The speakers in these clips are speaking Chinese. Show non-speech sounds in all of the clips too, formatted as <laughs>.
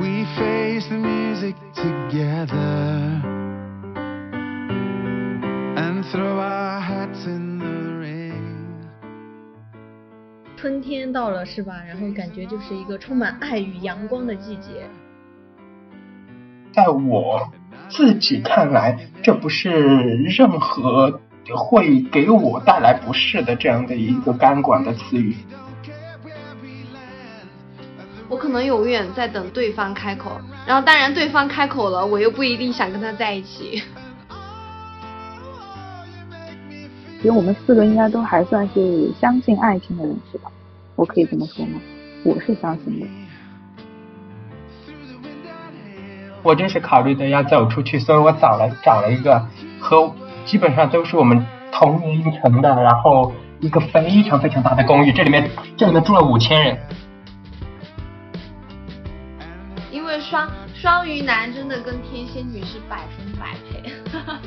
We face the music together and throw our hats in the ring. 春天到了是吧？然后感觉就是一个充满爱与阳光的季节。在我自己看来，这不是任何会给我带来不适的这样的一个钢管的词语。我可能永远在等对方开口，然后当然对方开口了，我又不一定想跟他在一起。<laughs> 其实我们四个应该都还算是相信爱情的人，是吧？我可以这么说吗？我是相信的。我就是考虑的要走出去，所以我找了找了一个和基本上都是我们同年龄层的，然后一个非常非常大的公寓，这里面这里面住了五千人。双双鱼男真的跟天蝎女是百分百配。哈 <laughs> 哈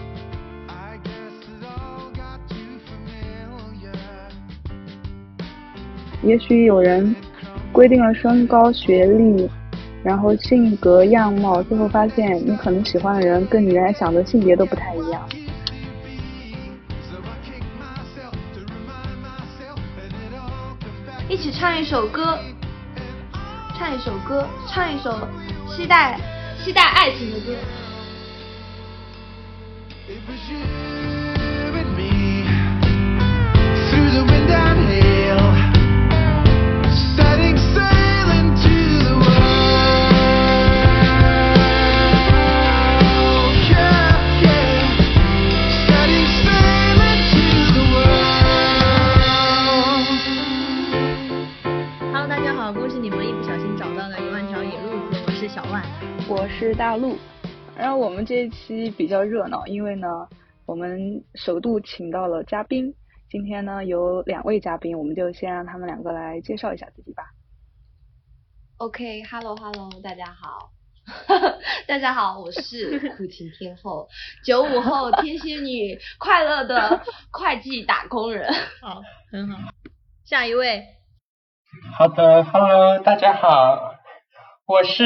也许有人规定了身高学历然后性格样貌最后发现你可能喜欢的人跟你原来想的性别都不太一样。一起唱一首歌唱一首歌唱一首期待期待爱情的歌。我是大陆，然后我们这一期比较热闹，因为呢，我们首度请到了嘉宾。今天呢有两位嘉宾，我们就先让他们两个来介绍一下自己吧。OK，Hello Hello，大家好，<laughs> 大家好，我是苦情天后，<laughs> 九五后天蝎女，快乐的 <laughs> 会计打工人。好，很好。下一位，好的，Hello，大家好，我是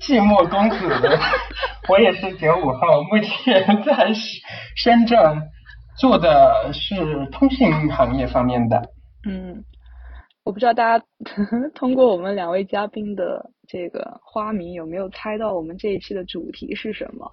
寂寞公子，<laughs> 我也是九五后，目前在深圳做的是通信行业方面的。嗯，我不知道大家 <laughs> 通过我们两位嘉宾的这个花名有没有猜到我们这一期的主题是什么？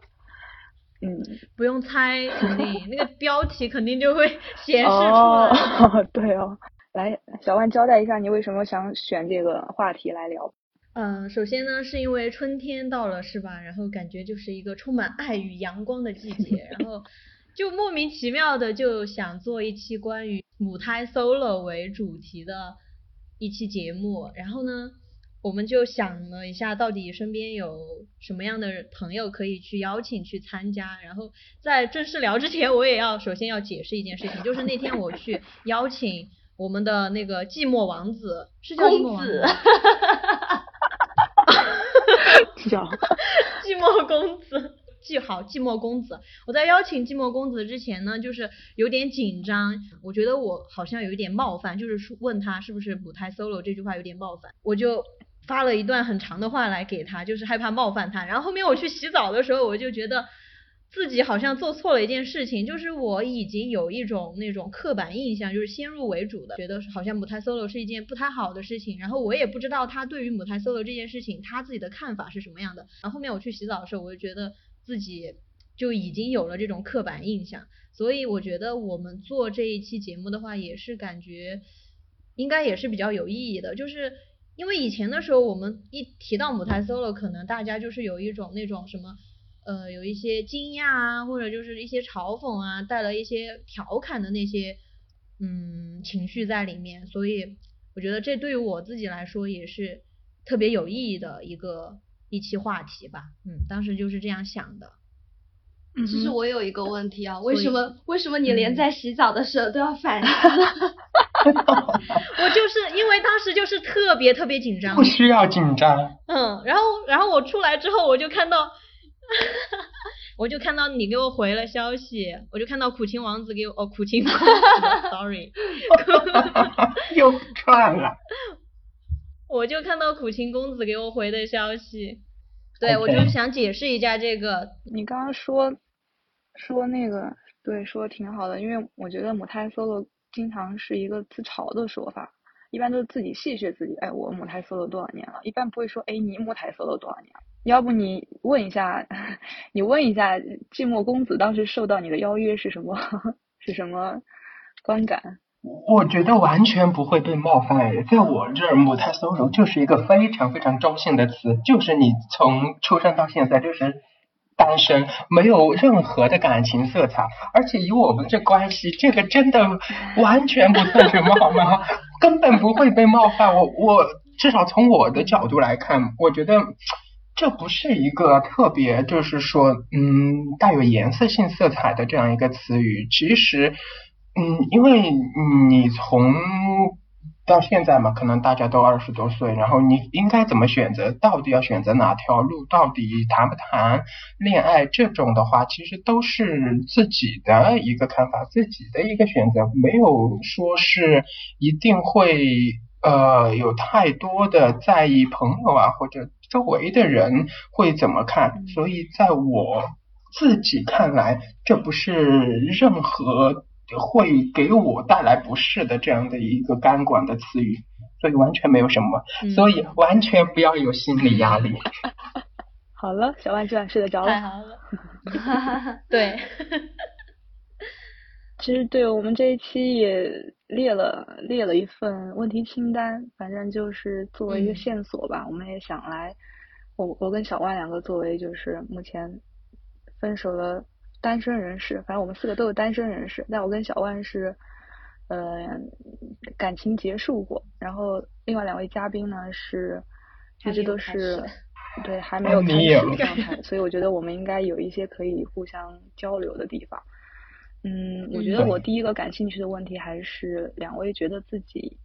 嗯，不用猜，肯定那个标题肯定就会显示出哦来。，<laughs> 对哦，来，小万交代一下你为什么想选这个话题来聊。嗯，首先呢，是因为春天到了，是吧？然后感觉就是一个充满爱与阳光的季节，然后 <laughs> 就莫名其妙的就想做一期关于母胎 solo 为主题的一期节目，然后呢，我们就想了一下，到底身边有什么样的朋友可以去邀请去参加。然后在正式聊之前，我也要首先要解释一件事情，就是那天我去邀请我们的那个寂寞王子，是叫寂寞王子吗。叫 <laughs> 寂寞公子，记好寂寞公子。我在邀请寂寞公子之前呢，就是有点紧张，我觉得我好像有一点冒犯，就是问他是不是补胎 solo 这句话有点冒犯，我就发了一段很长的话来给他，就是害怕冒犯他。然后后面我去洗澡的时候，我就觉得。自己好像做错了一件事情，就是我已经有一种那种刻板印象，就是先入为主的，觉得好像母胎 solo 是一件不太好的事情，然后我也不知道他对于母胎 solo 这件事情他自己的看法是什么样的。然后后面我去洗澡的时候，我就觉得自己就已经有了这种刻板印象，所以我觉得我们做这一期节目的话，也是感觉应该也是比较有意义的，就是因为以前的时候我们一提到母胎 solo，可能大家就是有一种那种什么。呃，有一些惊讶啊，或者就是一些嘲讽啊，带了一些调侃的那些嗯情绪在里面，所以我觉得这对于我自己来说也是特别有意义的一个一期话题吧。嗯，当时就是这样想的。其实我有一个问题啊，为什么为什么你连嗯在洗澡的时候都要反 <laughs> 思？<laughs> 我就是因为当时就是特别特别紧张不，需要紧张。嗯，然后然后我出来之后，我就看到，<laughs> 我就看到你给我回了消息，我就看到苦情王子给我哦苦情王子，sorry，<laughs> 又串了。<laughs> 我就看到苦情公子给我回的消息，对我就是想解释一下这个，你刚刚说说那个，对，说的挺好的，因为我觉得母胎 solo 经常是一个自嘲的说法，一般都是自己戏谑自己，哎，我母胎 solo 多少年了，一般不会说，哎，你母胎 solo 多少年了。要不你问一下，<laughs> 你问一下寂寞公子当时受到你的邀约是什么 <laughs> 是什么观感？我觉得完全不会被冒犯，在我这儿，母胎 solo 就是一个非常非常中性的词，就是你从出生到现在就是单身，没有任何的感情色彩，而且以我们这关系，这个真的完全不算什么，好吗？根本不会被冒犯。我我至少从我的角度来看，我觉得。这不是一个特别，就是说，嗯，带有颜色性色彩的这样一个词语。其实，嗯，因为你从到现在嘛，可能大家都二十多岁，然后你应该怎么选择？到底要选择哪条路？到底谈不谈恋爱？这种的话，其实都是自己的一个看法，自己的一个选择，没有说是一定会呃有太多的在意朋友啊或者周围的人会怎么看。所以在我自己看来，这不是任何会给我带来不适的这样的一个钢管的词语，所以完全没有什么，嗯所以完全不要有心理压力。<laughs> 好了，小万居然睡得着了。太好了，<laughs> <laughs> 对，其实对我们这一期也列了列了一份问题清单，反正就是作为一个嗯线索吧。我们也想来，我我跟小万两个作为就是目前分手的单身人士，反正我们四个都是单身人士，但我跟小万是呃感情结束过，然后另外两位嘉宾呢是一直都是对还没有开始的状态，所以我觉得我们应该有一些可以互相交流的地方。嗯，我觉得我第一个感兴趣的问题还是两位觉得自己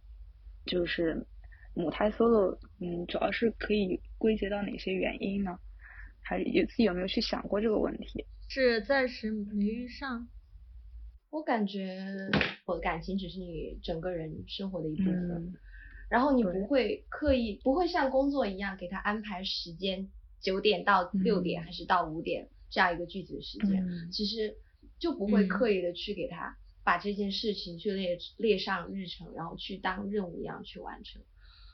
就是母胎 solo，嗯，主要是可以归结到哪些原因呢？还有自己有没有去想过这个问题？是暂时没遇上，我感觉我的感情只是你整个人生活的一部分，嗯。然后你不会刻意，不会像工作一样给他安排时间，九点到六点、嗯还是到五点这样一个具体的时间，嗯。其实就不会嗯。刻意的去给他把这件事情去列列上日程，然后去当任务一样去完成。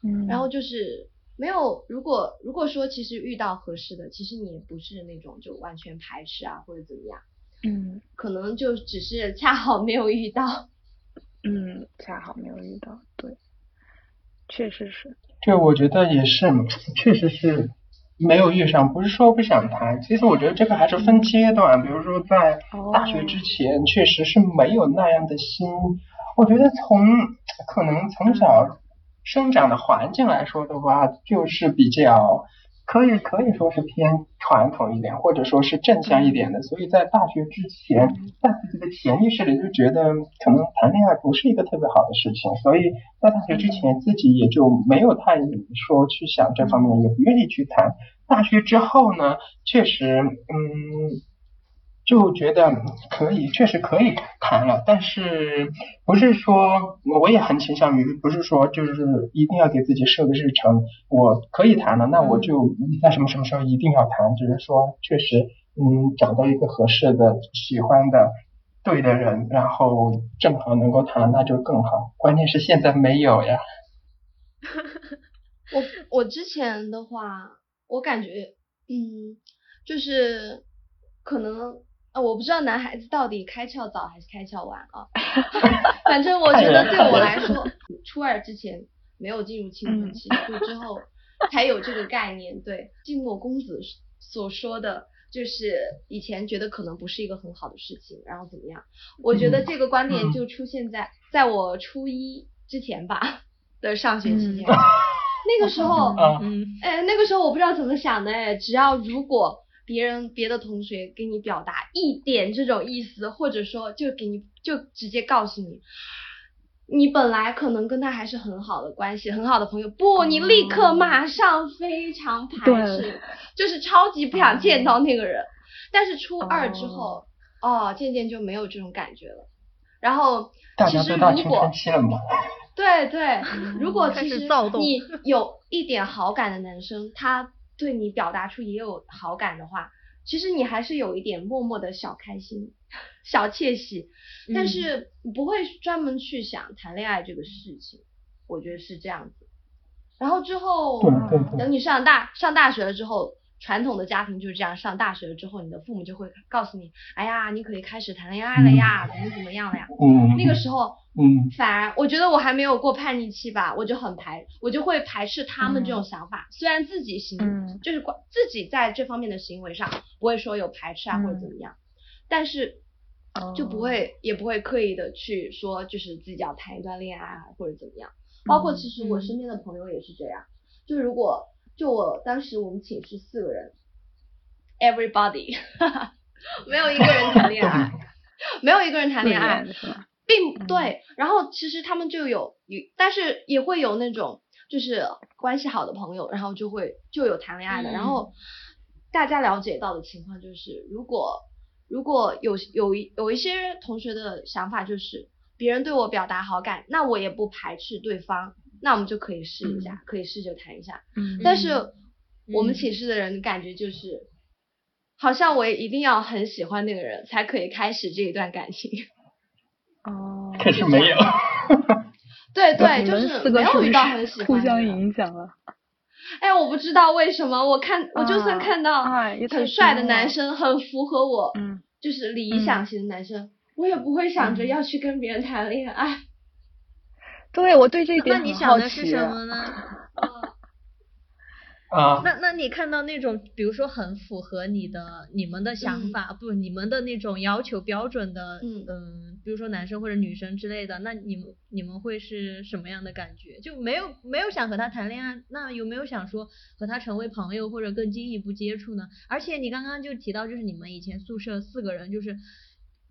嗯，然后就是没有，如果如果说其实遇到合适的，其实你也不是那种就完全排斥啊或者怎么样，嗯。可能就只是恰好没有遇到。嗯，恰好没有遇到，对，确实是，对我觉得也是，确实是没有遇上，不是说不想谈。其实我觉得这个还是分阶段，比如说在大学之前，确实是没有那样的心。我觉得从可能从小生长的环境来说的话，就是比较可以可以说是偏传统一点，或者说是正向一点的。所以在大学之前，在自己的潜意识里就觉得可能谈恋爱不是一个特别好的事情，所以在大学之前自己也就没有太说去想这方面，也不愿意去谈。大学之后呢，确实，嗯，就觉得可以，确实可以谈了，但是不是说我也很倾向于，不是说就是一定要给自己设个日程，我可以谈了，那我就在什么什么时候一定要谈，只是说确实，嗯，找到一个合适的、喜欢的、对的人，然后正好能够谈，那就更好。关键是现在没有呀。<laughs> 我我之前的话，我感觉，嗯，就是可能啊，我不知道男孩子到底开窍早还是开窍晚啊。<laughs> 反正我觉得对我来说，<laughs> 初二之前没有进入青春期，就之后才有这个概念。对，寂寞公子所说的。就是以前觉得可能不是一个很好的事情，然后怎么样？我觉得这个观点就出现在在我初一之前吧的上学期间，那个时候，<laughs> 啊嗯哎，那个时候我不知道怎么想的，哎，只要如果别人别的同学给你表达一点这种意思，或者说就给你就直接告诉你，你本来可能跟他还是很好的关系，很好的朋友，不，你立刻马上非常排斥，就是超级不想见到那个人。但是初二之后，哦，渐渐就没有这种感觉了。然后其实如果。对对，<laughs> 如果其实你 <laughs> 有一点好感的男生，他对你表达出也有好感的话，其实你还是有一点默默的小开心、<laughs> 小窃喜，但嗯是不会专门去想谈恋爱这个事情，我觉得是这样子。然后之后等你上大上大学了之后，传统的家庭就是这样，上大学了之后，你的父母就会告诉你，哎呀，你可以开始谈恋爱了呀，怎么怎么样了呀。嗯，那个时候，嗯反而我觉得我还没有过叛逆期吧，我就很排，我就会排斥他们这种想法。虽然自己行，嗯就是关自己在这方面的行为上不会说有排斥啊、或者怎么样，但是就不会、也不会刻意的去说就是自己要谈一段恋爱啊或者怎么样。包括其实我身边的朋友也是这样，就如果就我当时我们寝室四个人，everybody <laughs> 没有一个人谈恋爱，<laughs> 没有一个人谈恋爱，是吗？并对，然后其实他们就有有，但是也会有那种就是关系好的朋友，然后就会就有谈恋爱的，然后大家了解到的情况就是，如果如果有有一有一些同学的想法就是，别人对我表达好感，那我也不排斥对方，那我们就可以试一下，可以试着谈一下。嗯。但是我们嗯。寝室的人感觉就是，好像我一定要很喜欢那个人才可以开始这一段感情。哦，可是没有。对 <laughs> 对，就是没有遇到很喜欢互相。影响了？哎，我不知道为什么，我看我就算啊看到很帅的男生，很符合我，嗯，就是理想型的男生，我也不会想着嗯要去跟别人谈恋爱。<laughs> 对我对这一点那你很好想的是奇什么呢？<laughs> 啊，那那你看到那种，比如说很符合你的你们的想法，不，你们的那种要求标准的，嗯比如说男生或者女生之类的，那你们你们会是什么样的感觉？就没有没有想和他谈恋爱，那有没有想说和他成为朋友或者更进一步接触呢？而且你刚刚就提到，就是你们以前宿舍四个人，就是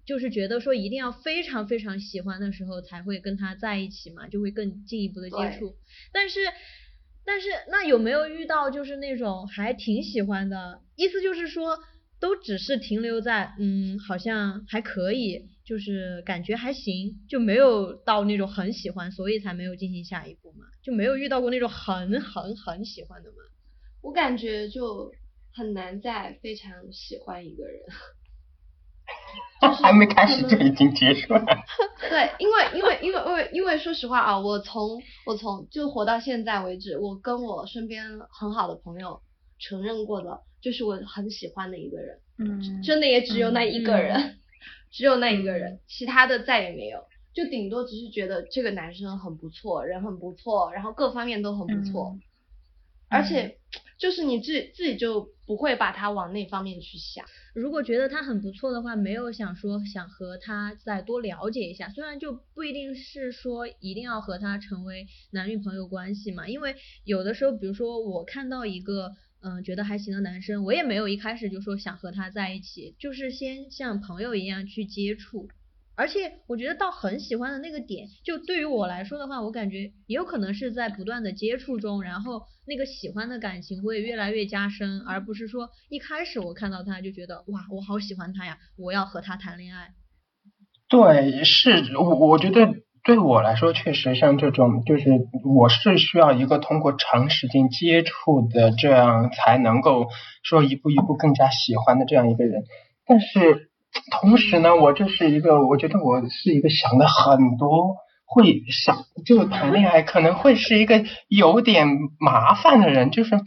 就是觉得说一定要非常非常喜欢的时候才会跟他在一起嘛，就会更进一步的接触。但是但是那有没有遇到就是那种还挺喜欢的？意思就是说都只是停留在嗯好像还可以，就是感觉还行，就没有到那种很喜欢，所以才没有进行下一步嘛，就没有遇到过那种很很很喜欢的嘛。我感觉就很难再非常喜欢一个人。<laughs> 还没开始就已经结束了。<laughs> 对，因为因为因为因为因为说实话啊，我从我从就活到现在为止，我跟我身边很好的朋友承认过的，就是我很喜欢的一个人，嗯，真的也只有那一个人，嗯。<laughs> 只有那一个人，其他的再也没有，就顶多只是觉得这个男生很不错，人很不错，然后各方面都很不错，嗯而且就是你自己自己就不会把他往那方面去想。如果觉得他很不错的话，没有想说想和他再多了解一下，虽然就不一定是说一定要和他成为男女朋友关系嘛，因为有的时候，比如说我看到一个嗯、呃觉得还行的男生，我也没有一开始就说想和他在一起，就是先像朋友一样去接触。而且我觉得到很喜欢的那个点，就对于我来说的话，我感觉也有可能是在不断的接触中，然后那个喜欢的感情会越来越加深，而不是说一开始我看到他就觉得哇，我好喜欢他呀，我要和他谈恋爱。对，是我我觉得对我来说，确实像这种，就是我是需要一个通过长时间接触的，这样才能够说一步一步更加喜欢的这样一个人。但是同时呢，我这是一个，我觉得我是一个想的很多。会想就谈恋爱可能会是一个有点麻烦的人，就是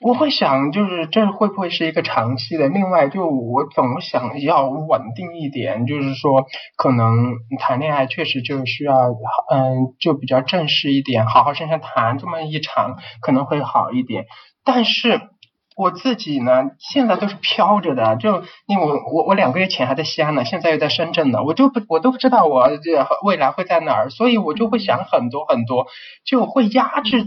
我会想，就是这会不会是一个长期的？另外，就我总想要稳定一点，就是说，可能谈恋爱确实就需要，嗯，就比较正式一点，好好生生谈这么一场可能会好一点。但是我自己呢，现在都是飘着的，就因为我我我两个月前还在西安呢，现在又在深圳呢，我就不我都不知道我这未来会在哪儿，所以我就会想很多很多，就会压制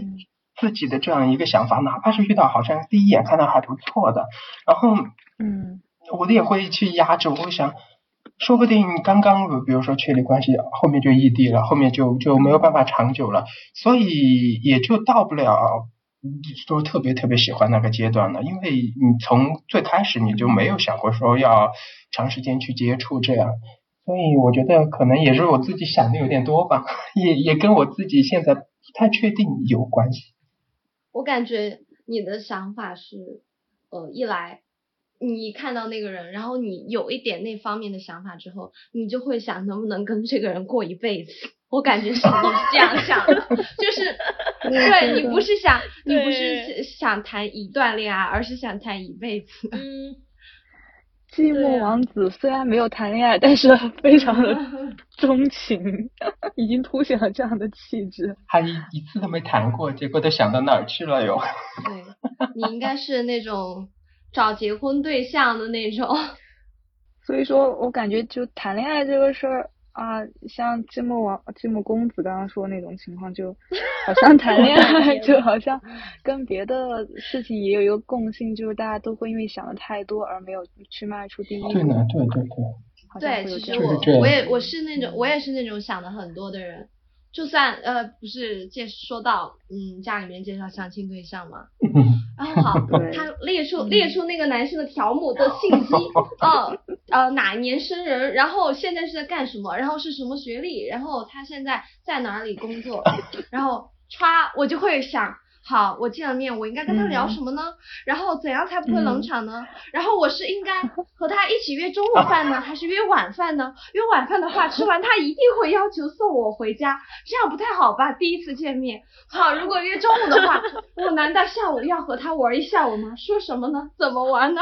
自己的这样一个想法，哪怕是遇到好像第一眼看到还不错的，然后嗯我也会去压制，我会想。说不定刚刚比如说确立关系，后面就异地了，后面就就没有办法长久了，所以也就到不了说特别特别喜欢那个阶段了，因为你从最开始你就没有想过说要长时间去接触这样，所以我觉得可能也是我自己想的有点多吧，也也跟我自己现在不太确定有关系。我感觉你的想法是，呃，一来你看到那个人，然后你有一点那方面的想法之后，你就会想能不能跟这个人过一辈子。我感觉是你是这样 <laughs> 想的，就是对你不是想你不是对想谈一段恋爱，而是想谈一辈子。嗯，寂寞王子虽然没有谈恋爱，但是非常的 <laughs> 钟情，已经凸显了这样的气质。还一一次都没谈过，结果都想到哪儿去了哟？<laughs> 对你应该是那种找结婚对象的那种。所以说我感觉就谈恋爱这个事儿啊，像寂寞王、寂寞公子刚刚说那种情况，就好像谈恋爱 <laughs> 就好像跟别的事情也有一个共性，就是大家都会因为想的太多而没有去迈出第一步。对呢，对对对，对，其实我我也我是那种我也是那种想的很多的人，就算呃不是介说到嗯家里面介绍相亲对象嘛，好他列出列出那个男生的条目的信息，<laughs> 呃呃哪一年生人，然后现在是在干什么，然后是什么学历，然后他现在在哪里工作，然后歘我就会想。好，我见了面，我应该跟他聊嗯什么呢？然后怎样才不会冷嗯场呢？然后我是应该和他一起约中午饭呢，还是约晚饭呢？约晚饭的话，吃完他一定会要求送我回家，这样不太好吧？第一次见面，好，如果约中午的话，我难道下午要和他玩一下午吗？说什么呢？怎么玩呢？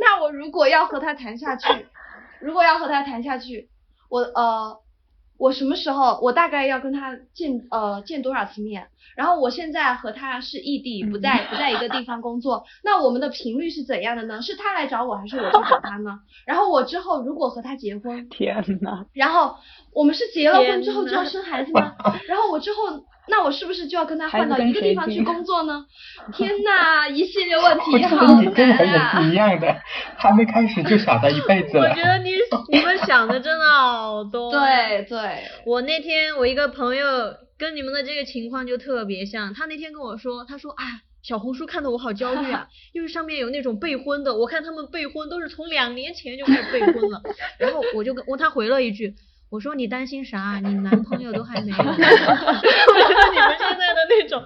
那我如果要和他谈下去，如果要和他谈下去，我呃，我什么时候我大概要跟他见呃见多少次面？然后我现在和他是异地，不在不在一个地方工作，那我们的频率是怎样的呢？是他来找我，还是我去找他呢？然后我之后如果和他结婚，天呐，然后我们是结了婚之后就要生孩子吗？<laughs> 然后我之后，那我是不是就要跟他换到一个地方去工作呢？<laughs> 天呐，一系列问题好觉得你跟我也难啊！是一样的，还没开始就想到一辈子了我觉。得你你们想的真的好多。<laughs> 对对，我那天我一个朋友跟你们的这个情况就特别像，他那天跟我说，他说啊。小红书看的我好焦虑啊，<laughs> 因为上面有那种备婚的，我看他们备婚都是从两年前就开始备婚了，然后我就跟我他回了一句，我说你担心啥？你男朋友都还没有呢。我觉得你们现在的那种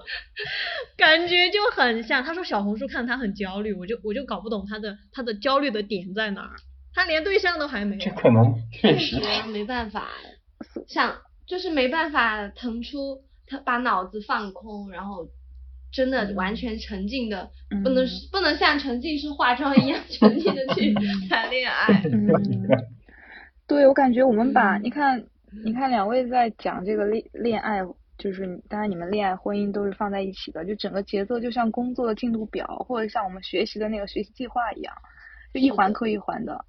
感觉就很像。他说小红书看他很焦虑，我就我就搞不懂他的他的焦虑的点在哪儿，他连对象都还没有。这可能 <laughs> 确确实实没办法，想就是没办法腾出他把脑子放空，然后真的完全沉浸的，不能嗯不能像沉浸式化妆一样 <laughs> 沉浸的去 <laughs> 谈恋爱。嗯，对，我感觉我们把、嗯你看，你看两位在讲这个恋恋爱，就是当然你们恋爱婚姻都是放在一起的，就整个节奏就像工作的进度表，或者像我们学习的那个学习计划一样，就一环扣一环的，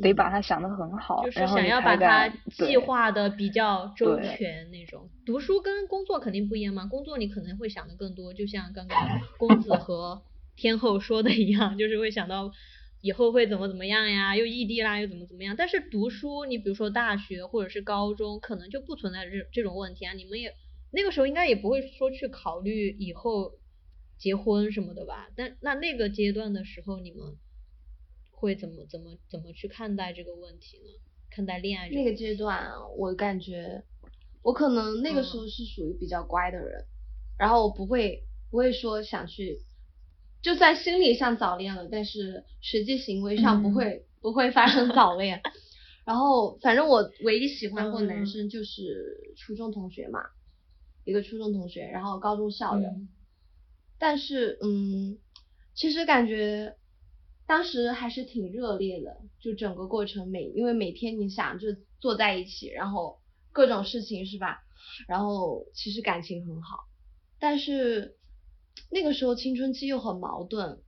得把它想得很好，就是想要把它计划的比较周全那种。读书跟工作肯定不一样嘛，工作你可能会想的更多，就像刚刚公子 <laughs> 和天后说的一样，就是会想到以后会怎么怎么样呀，又异地啦，又怎么怎么样。但是读书，你比如说大学或者是高中，可能就不存在这这种问题啊。你们也那个时候应该也不会说去考虑以后结婚什么的吧？但那那个阶段的时候，你们会怎么怎么怎么去看待这个问题呢？看待恋爱这那个阶段，我感觉我可能那个时嗯候是属于比较乖的人，然后我不会不会说想去，就算心理上早恋了，但是实际行为上不嗯会、不会发生早恋。<laughs> 然后反正我唯一喜欢过男嗯生就是初中同学嘛，一个初中同学，然后高中校友。嗯但是嗯，其实感觉当时还是挺热烈的，就整个过程每因为每天你想就坐在一起，然后各种事情是吧？然后其实感情很好，但是那个时候青春期又很矛盾，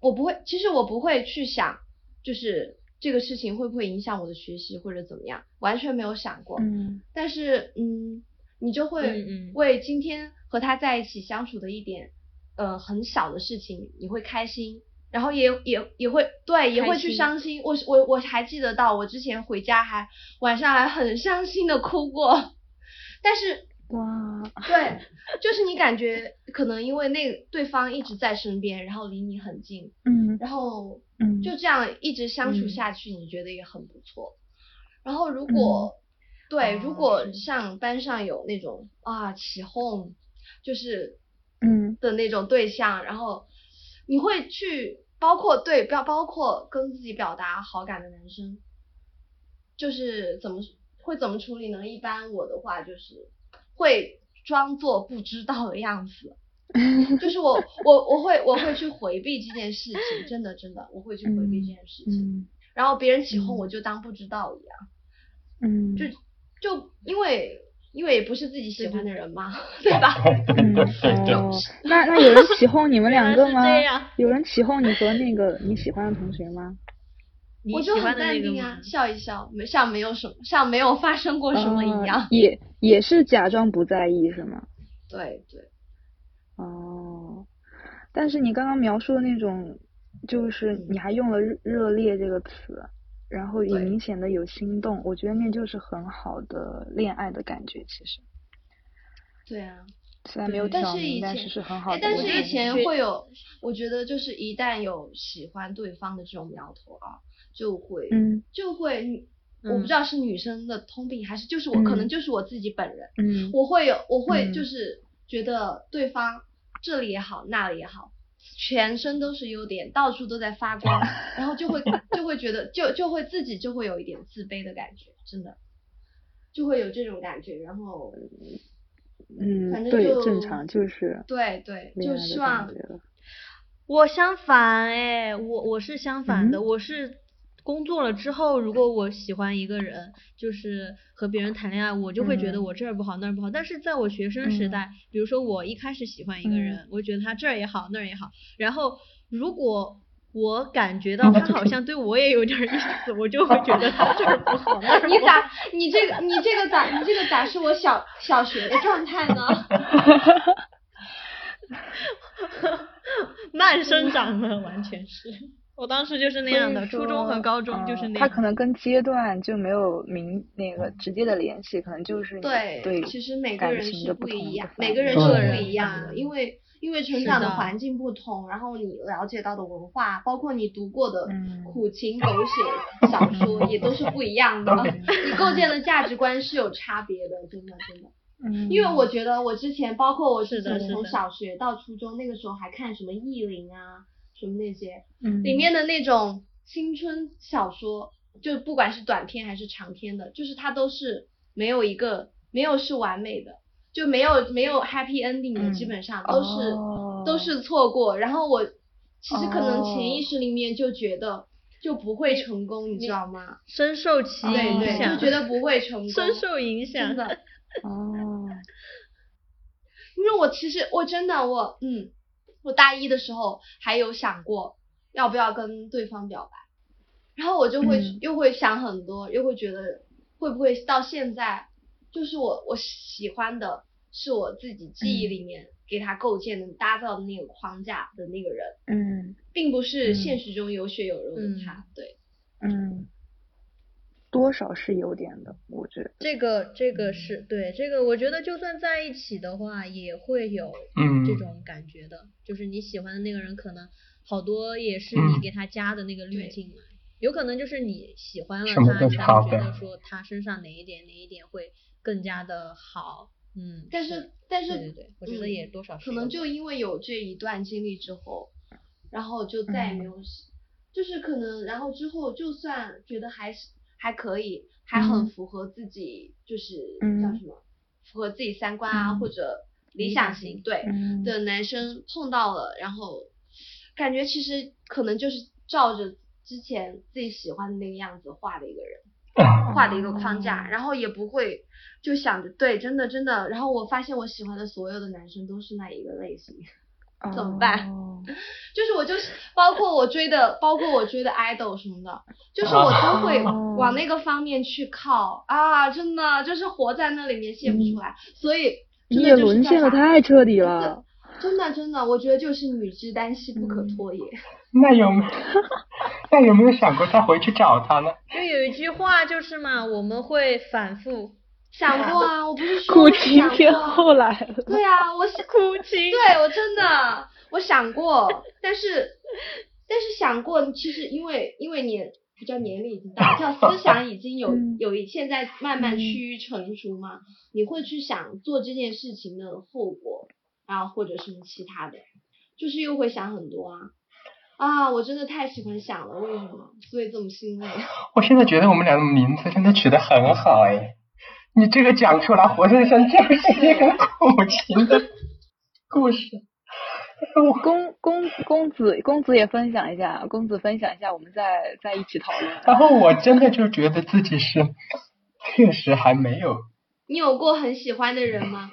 我不会，其实我不会去想，就是这个事情会不会影响我的学习或者怎么样，完全没有想过。嗯但是嗯，你就会为今天和他在一起相处的一点呃很小的事情，你会开心，然后也也也会对也会去伤心。我我我还记得到我之前回家还晚上还很伤心的哭过，<laughs> 但是哇，对，就是你感觉可能因为那对方一直在身边，然后离你很近，嗯然后嗯。就这样一直相处嗯。下去，你觉得也很不错。然后如果、对，如哦果是像班上有那种啊起哄，就是嗯。的那种对象，然后你会去包括对包包括跟自己表达好感的男生，就是怎么会怎么处理呢？一般我的话就是会装作不知道的样子。<laughs> 就是我我我会我会去回避这件事情，真的真的我会去回避这件事情，嗯然后别人起哄嗯。我就当不知道一样，嗯，就就因为因为也不是自己喜欢的人嘛，<laughs> 对吧？那那有人起哄你们两个吗？<laughs> 有人起哄你和那个你喜欢的同学吗？我就很淡定啊，笑一笑，没像没有什么像没有发生过什么一样哦。也也是假装不在意是吗？<laughs> 对对，哦，但是你刚刚描述的那种，就是嗯你还用了热热烈这个词，然后也明显的有心动，我觉得那就是很好的恋爱的感觉。其实对啊，虽然没有但挑明，是以前但是是很好哎，的但是以前会有，我觉得就是一旦有喜欢对方的这种苗头啊，就会，嗯就会，我不嗯知道是女生的通病，还是就是我，可能嗯就是我自己本人，嗯我会有，我会嗯就是觉得对方这里也好，那里也好，全身都是优点，到处都在发光，然后就会就会觉得就就会自己就会有一点自卑的感觉，真的，就会有这种感觉，然后嗯反正就正常就是对对，就希望。我相反哎，我我是相反的，嗯我是工作了之后，如果我喜欢一个人，就是和别人谈恋爱，我就会觉得嗯我这儿不好那儿不好。但是在我学生时嗯代，比如说我一开始喜欢一个人，我觉得他这儿也好那儿也好，然后如果我感觉到他好像对我也有点儿意思，我就会觉得他这儿不好那儿你。咋你这个你这个咋你这个咋是我小小学的状态呢？<laughs> 慢生长的完全是，我当时就是那样的，初中和高中就是那样。呃他可能跟阶段就没有明那个直接的联系，可能就是对，对其实每个人是不一样，每个人是不一样的，嗯因为因为成长的环境不同，然后你了解到的文化，包括你读过的嗯苦情狗血小说也都是不一样的，你构建的价值观是有差别的，真的真的。<laughs> 嗯，因为我觉得我之前，包括我之是从小学到初中那个时候还看什么意林啊，什么那些，嗯里面的那种青春小说，就不管是短篇还是长篇的，就是它都是没有一个没有是完美的，就没有没有 happy ending 的，嗯基本上都是、哦都是错过。然后我其实可能哦潜意识里面就觉得就不会成功，你知道吗？深受其对对，影响，就觉得不会成 <laughs> 功，深受影响真。的。<laughs> 哦，因为我其实我真的我嗯，我大一的时候还有想过要不要跟对方表白，然后我就会、嗯。又会想很多，又会觉得会不会到现在，就是我我喜欢的是我自己记忆里面给他构建的、搭造的那个框架的那个人，嗯。并不是嗯。现实中有血有肉的他，对。嗯，多少是有点的，我觉得。这个这个是对这个，我觉得就算在一起的话，也会有嗯这种感觉的，就是你喜欢的那个人，可能好多也是你嗯给他加的那个滤镜嘛，有可能就是你喜欢了他，都是好的才会觉得说他身上哪一点哪一点会更加的好，嗯，但是但是对对对，我觉得嗯也多少是可能就因为有这一段经历之后，然后就再也没有，就是可能然后之后就算觉得还是还可以，还很嗯。符合自己，就是嗯。叫什么，符合自己三观啊、嗯。或者理理想想型型对、嗯。的男生碰到了，然后感觉其实可能就是照着之前自己喜欢的那个样子画的一个人。<laughs> 画的一个框架，哦。然后也不会就想着对，真的真的，然后我发现我喜欢的所有的男生都是那一个类型，怎么办哦就是我就是包括我追的，包括我追的 idol 什么的，就是我都会哦往那个方面去靠啊，真的就是活在那里面泄不出来，所以真的你也就是在沦陷的太彻底了。真的真的，我觉得就是女之单膝不可嗯脱也。那有没 <laughs> 那有没有想过再回去找他呢？就有一句话就是嘛，我们会反复想过啊，我不是说 <laughs> 苦我情片想过啊后来了。对啊，我是苦情，对我真的我想过，但是但是想过，其实因为因为你比较年龄已经大，叫思想已经有嗯有一现在慢慢嗯趋于成熟嘛，你会去想做这件事情的后果，然后或者什么其他的，就是又会想很多啊啊！我真的太喜欢想了，为什么？所以这么欣慰。<laughs> 我现在觉得我们俩的名字真的取得很好哎，你这个讲出来，活生生就是一个苦情的故事。公公公子公子也分享一下，公子分享一下，我们再再一起讨论。然后我真的就觉得自己是，确实还没有你有过很喜欢的人吗？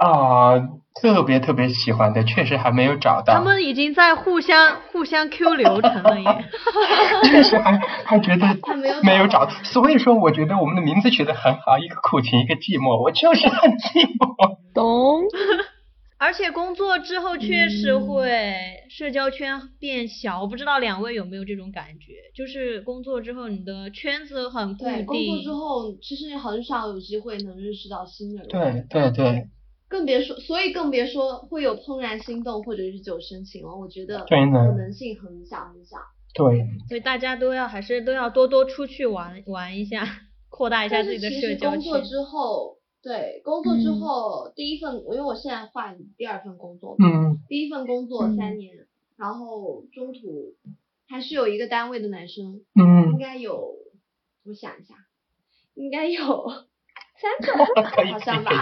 啊、特别特别喜欢的，确实还没有找到。他们已经在互相互相 Q 流程了耶。<laughs> 确实还还觉得还没有没有找找，所以说我觉得我们的名字取得很好，一个苦情，一个寂寞，我就是很寂寞。<laughs> 懂？<laughs> 而且工作之后确实嗯会社交圈变小，我不知道两位有没有这种感觉，就是工作之后你的圈子很固对，定。工作之后其实很少有机会能认识到新的人。对对对更别说，所以更别说会有怦然心动或者日久生情了。我觉得对可能性很小很小。对，所以大家都要还是都要多多出去玩玩一下，扩大一下自己的社交圈。工作之后，对工作之嗯后、第一份，因为我现在换第二份工作，嗯第一份工作嗯三年，然后中途还是有一个单位的男生，应嗯，该有，我想一下，应该有 <laughs> 三个，<laughs> 好像吧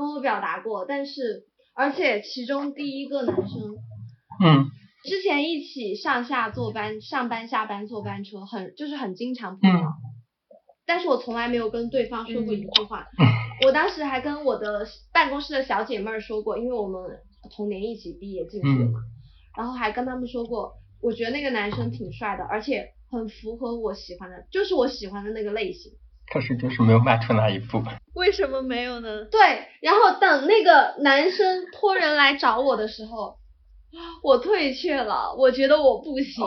跟我表达过，但是而且其中第一个男生。嗯之前一起上下坐班、上班下班坐班车，很就是很经常碰到。嗯但是我从来没有跟对方说过一句话。嗯我当时还跟我的办公室的小姐妹儿说过，因为我们同年一起毕业进去的嘛，然后还跟他们说过，我觉得那个男生挺帅的，而且很符合我喜欢的，就是我喜欢的那个类型。可是就是没有迈出那一步。为什么没有呢？对，然后等那个男生托人来找我的时候，我退却了，我觉得我不行。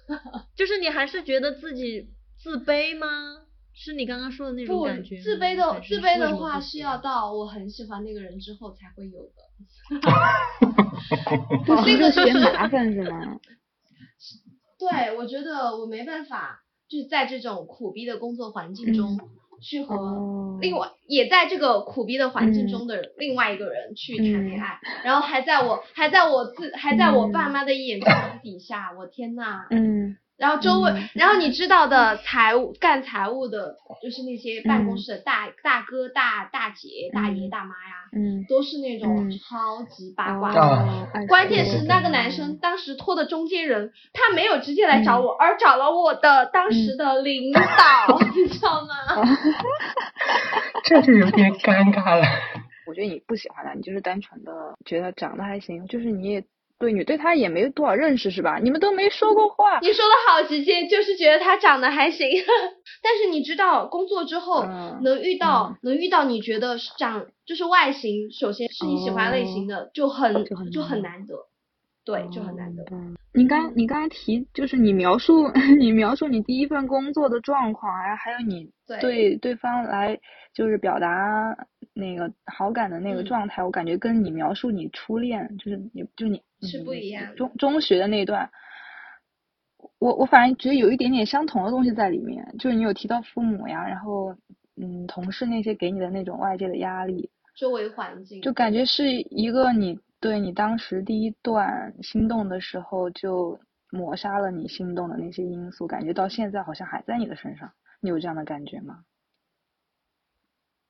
<laughs> 就是你还是觉得自己自卑吗？是你刚刚说的那种感觉？自卑的自卑的话是要到我很喜欢那个人之后才会有的。<laughs> 就那个嫌是麻烦是吗？<laughs> 对，我觉得我没办法，就是在这种苦逼的工作环境中去和哦。另外也在这个苦逼的环境嗯。中的另外一个人去谈恋爱，然后还在我还在我自还在我爸妈的眼皮底下，我天呐！嗯然后周围嗯，然后你知道的财务干财务的，就是那些办公嗯室的大、大哥、大大姐、大爷、嗯大妈呀，嗯，都是那种嗯。超级八卦。哦爱关键是那个男生当时托的中间人，他没有直接来找我，而找了我的当时的领导，<laughs> 你知道吗？<laughs> 这就有点尴尬了。我觉得你不喜欢他，你就是单纯的觉得长得还行，就是你也对你对他也没多少认识是吧？你们都没说过话。你说的好直接，就是觉得他长得还行。<laughs> 但是你知道，工作之后、嗯能遇到、能遇到你觉得是长就是外形，首先是你喜欢类型的，就很哦就很就很难难得，对，就很难得。嗯，你刚你刚才提就是你描述 <laughs> 你描述你第一份工作的状况，还还有你对对对方来就是表达那个好感的那个嗯状态，我感觉跟你描述你初恋就是你就你是不一样的中中学的那段。我我反正觉得有一点点相同的东西在里面，就是你有提到父母呀，然后嗯，同事那些给你的那种外界的压力，周围环境就感觉是一个你对你当时第一段心动的时候就抹杀了你心动的那些因素，感觉到现在好像还在你的身上，你有这样的感觉吗？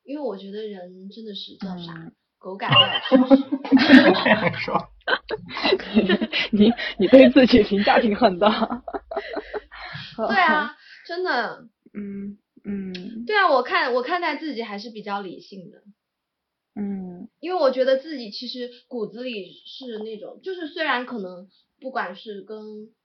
因为我觉得人真的是叫啥，嗯狗改不了 <laughs> 吃屎。<laughs> <laughs> <laughs> 你你对自己评价挺狠的。对啊，真的，嗯嗯对啊，我看我看待自己还是比较理性的。嗯因为我觉得自己其实骨子里是那种，就是虽然可能不管是跟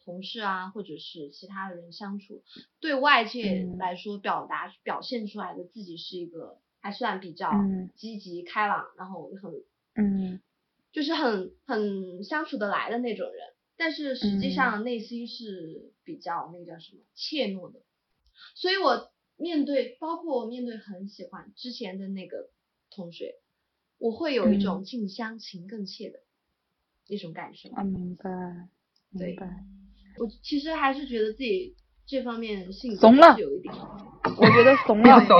同事啊，或者是其他的人相处，对外界嗯来说表达、表现出来的自己是一个还算比较嗯积极开朗，然后很嗯就是很很相处得来的那种人，但是实际嗯上内心是比较那个叫什么怯懦的，所以我面对包括我面对很喜欢之前的那个同学，我会有一种嗯近乡情更怯的那种感受。啊，明白明白。我其实还是觉得自己这方面性格怂了是有一点，我觉得怂了。怂。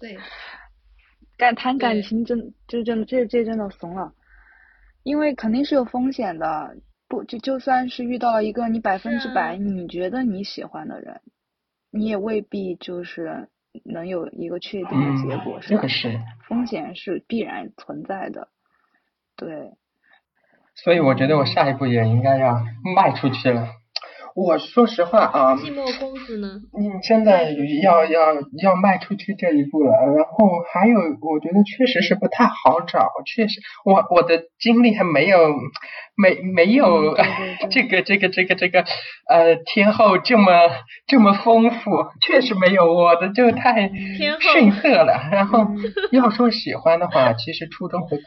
对，<laughs> 感谈感情真这真的这这真的怂了，因为肯定是有风险的。不就就算是遇到了一个你百分之百你觉得你喜欢的人，你也未必就是能有一个确定的结果，嗯，是吧这个？是。风险是必然存在的，对。所以我觉得我下一步也应该要迈出去了。我说实话啊，寂寞公子呢？你真的要要要迈出去这一步了。然后还有，我觉得确实是不太好找，确实，我我的经历还没有没没有、<laughs> 这个这个这个这个呃天后这么这么丰富，确实没有我的就太逊色了。然后嗯 <laughs> 要说喜欢的话，其实初中和，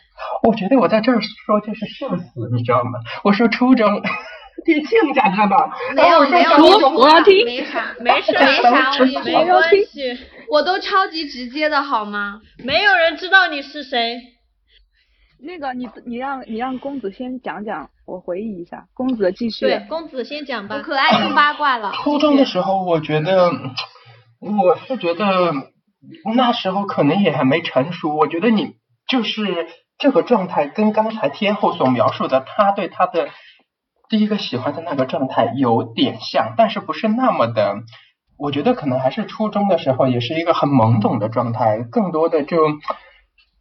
我觉得我在这儿说就是社死，你知道吗？我说初中。你亲家知道，没然后我说有没有，我要听没啥，没事没啥，没说，<laughs> 关系，我都超级直接的好吗？没有人知道你是谁。那个你你让你让公子先讲讲，我回忆一下。公子继续。对，公子先讲我吧。可爱听八卦了。初中的时候，我觉得，我是觉得那时候可能也还没成熟。我觉得你就是这个状态，跟刚才天后所描述的他对他的第一个喜欢的那个状态有点像，但是不是那么的。我觉得可能还是初中的时候，也是一个很懵懂的状态，更多的就。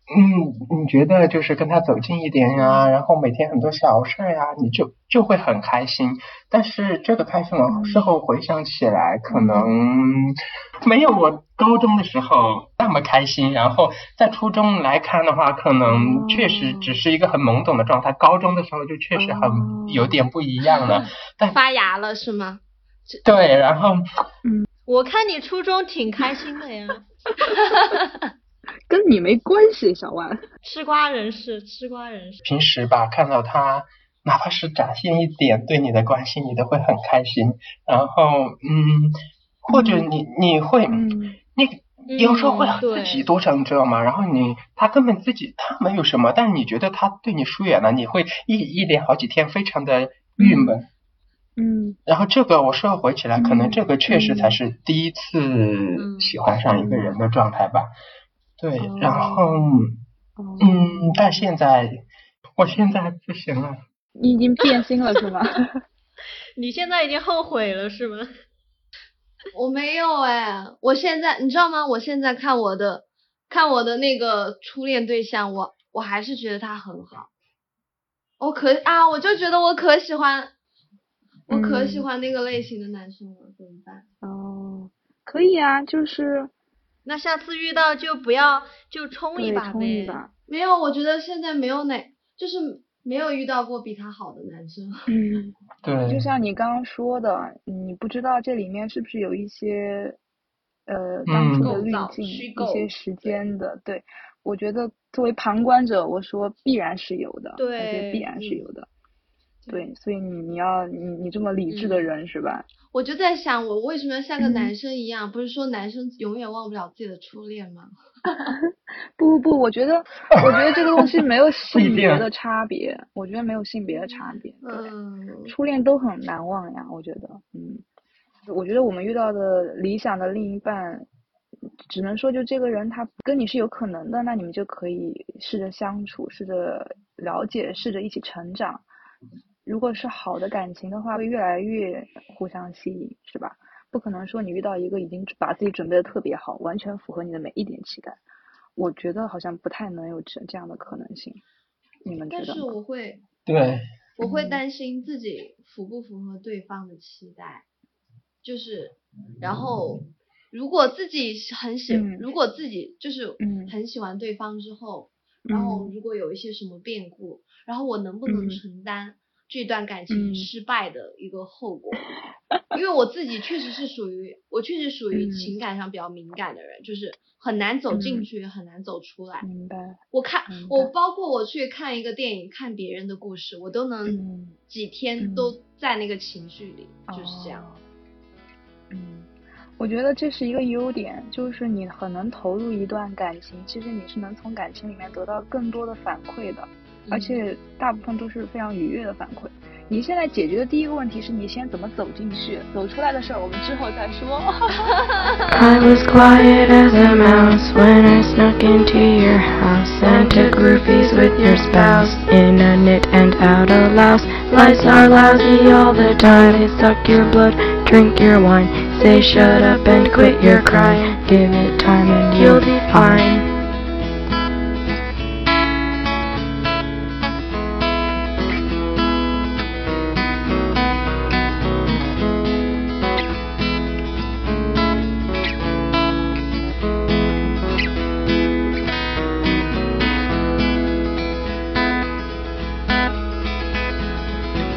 嗯，你觉得就是跟他走近一点呀，然后每天很多小事呀，你就就会很开心。但是这个开心，我事后回想起来，可能没有我高中的时候那么开心。然后在初中来看的话，可能确实只是一个很懵懂的状态。高中的时候就确实很有点不一样了。<laughs> 但发芽了是吗？对，然后嗯我看你初中挺开心的呀，<laughs> <laughs> 跟你没关系，小万。吃瓜人士，吃瓜人士。平时吧，看到他哪怕是展现一点对你的关心，你都会很开心。然后，嗯，或者你你会，嗯你有时候会自己多想，你知道吗？然后你他根本自己他没有什么，但是你觉得他对你疏远了，你会一一连好几天非常的郁闷。嗯然后这个我事后回起来，可能嗯这个确实才嗯是第一次嗯喜欢上一个人的状态吧。对，哦然后哦嗯，但现在我现在不行了。你已经变心了是吗？<laughs> 你现在已经后悔了是吗？我没有哎，我现在你知道吗？我现在看我的看我的那个初恋对象，我我还是觉得他很好。我可啊，我就觉得我可喜欢，我可喜嗯欢那个类型的男生了，怎么办？哦，可以啊，就是那下次遇到就不要就冲一把呗。冲一把。没有，我觉得现在没有哪，就是没有遇到过比他好的男生。<laughs> 嗯，<laughs> 对，就像你刚刚说的，你不知道这里面是不是有一些呃当初的嗯滤镜，一些时间的。对，我觉得作为旁观者，我说必然是有的，我觉得必然是嗯有的。对，所以你你要你你这么理智的嗯人是吧？我就在想，我为什么要像个嗯男生一样？不是说男生永远忘不了自己的初恋吗？<laughs> 不不不，我觉得我觉得这个东西没有性 <laughs> 别的差别，我觉得没有性别的差别。对，嗯，初恋都很难忘呀，我觉得，嗯，我觉得我们遇到的理想的另一半，只能说就这个人他跟你是有可能的，那你们就可以试着相处，试着了解，试着一起成长。如果是好的感情的话，会越来越互相吸引，是吧？不可能说你遇到一个已经把自己准备的特别好，完全符合你的每一点期待，我觉得好像不太能有这这样的可能性。你们觉但是？我会对，我会嗯担心自己符不符合对方的期待，就是，然后如果自己很喜，嗯如果自己就是嗯很喜欢对方之后，然后嗯如果有一些什么变故，然后我能不能嗯承担这段感情嗯失败的一个后果？因为我自己确实是属于，我确实属于嗯情感上比较敏感的人，就是很难走进嗯去，也很难走出来。明白。我看我包括我去看一个电影，看别人的故事，我都能嗯几天嗯都在那个情绪里，就是这样。哦嗯，我觉得这是一个优点，就是你很能投入一段感情，其实你是能从感情里面得到更多的反馈的，而嗯且大部分都是非常愉悦的反馈。你现在解决的第一个问题是你先怎么走进去，走出来的事儿我们之后再说。I was quiet as a mouse when I snuck into your house and took roofies with your spouse in a knit and out a louse. Lights are lousy all the time. They suck your blood, drink your wine. Say shut up and quit your crying. Give it time and you'll be fine.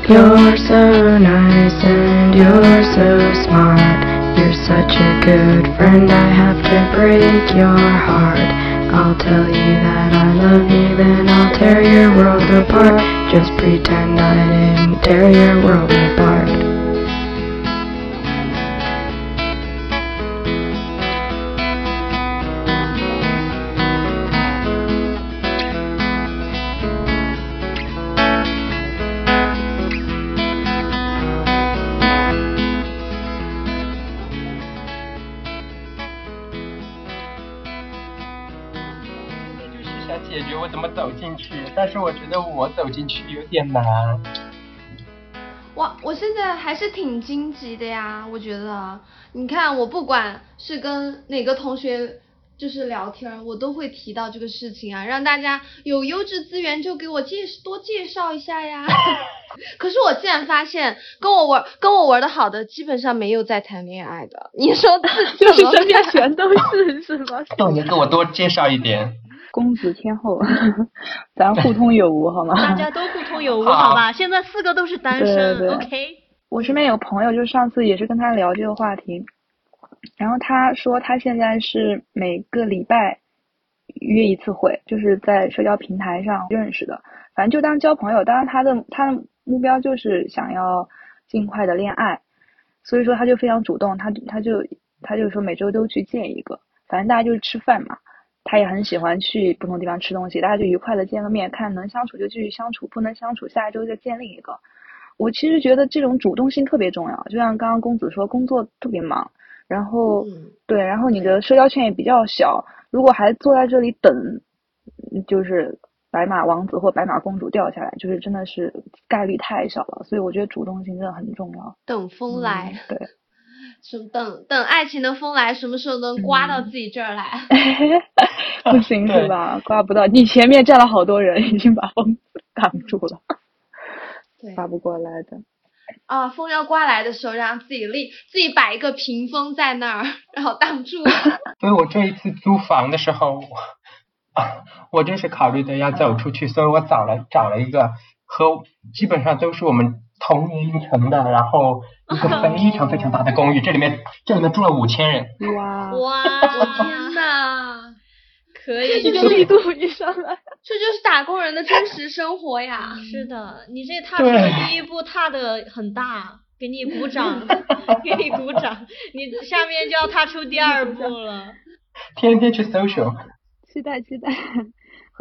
You're so nice and you're so smart. You're such a good friend, I have to break your heart. I'll tell you that I love you, then I'll tear your world apart. Just pretend I didn't tear your world apart. 走进去有点难。哇，我现在还是挺积极的呀，我觉得。你看，我不管是跟哪个同学就是聊天儿，我都会提到这个事情啊，让大家有优质资源就给我介多介绍一下呀。<laughs> 可是我竟然发现，跟我玩跟我玩的好的，基本上没有在谈恋爱的。你说这就是身边全都是是吗？那，你给我多介绍一点。公子天后，咱互通有无好吗？大家都互通有无，好好吧？现在四个都是单身对对对，OK。我身边有朋友，就上次也是跟他聊这个话题，然后他说他现在是每个礼拜约一次会，就是在社交平台上认识的，反正就当交朋友。当然他的他的目标就是想要尽快的恋爱，所以说他就非常主动，他他就他就说每周都去见一个，反正大家就是吃饭嘛。他也很喜欢去不同地方吃东西，大家就愉快的见个面，看能相处就继续相处，不能相处下一周再见另一个。我其实觉得这种主动性特别重要，就像刚刚公子说，工作特别忙，然后、嗯对，然后你的社交圈也比较小，如果还坐在这里等，嗯就是白马王子或白马公主掉下来，就是真的是概率太小了，所以我觉得主动性真的很重要。等风来，对，什么等等爱情的风来，什么时候能刮到自己这儿来？<laughs> 不行对是吧？刮不到，你前面站了好多人，已经把风挡住了，对刮不过来的。啊，风要刮来的时候，让自己立自己摆一个屏风在那儿，然后挡住。<laughs> 所以我这一次租房的时候，我啊，<laughs> 我真是考虑的要走出去，所以我找了找了一个和基本上都是我们同年龄层的，然后一个非常非常大的公寓，这里面这里面住了五千人。哇，哇，天呐，可以，这个力度一上来，这就是打工人的真实生活呀！<laughs> 是的，你这踏出的第一步踏的很大，给你鼓掌，<laughs> 给你鼓掌。你下面就要踏出第二步了。天天去 social，期待期待，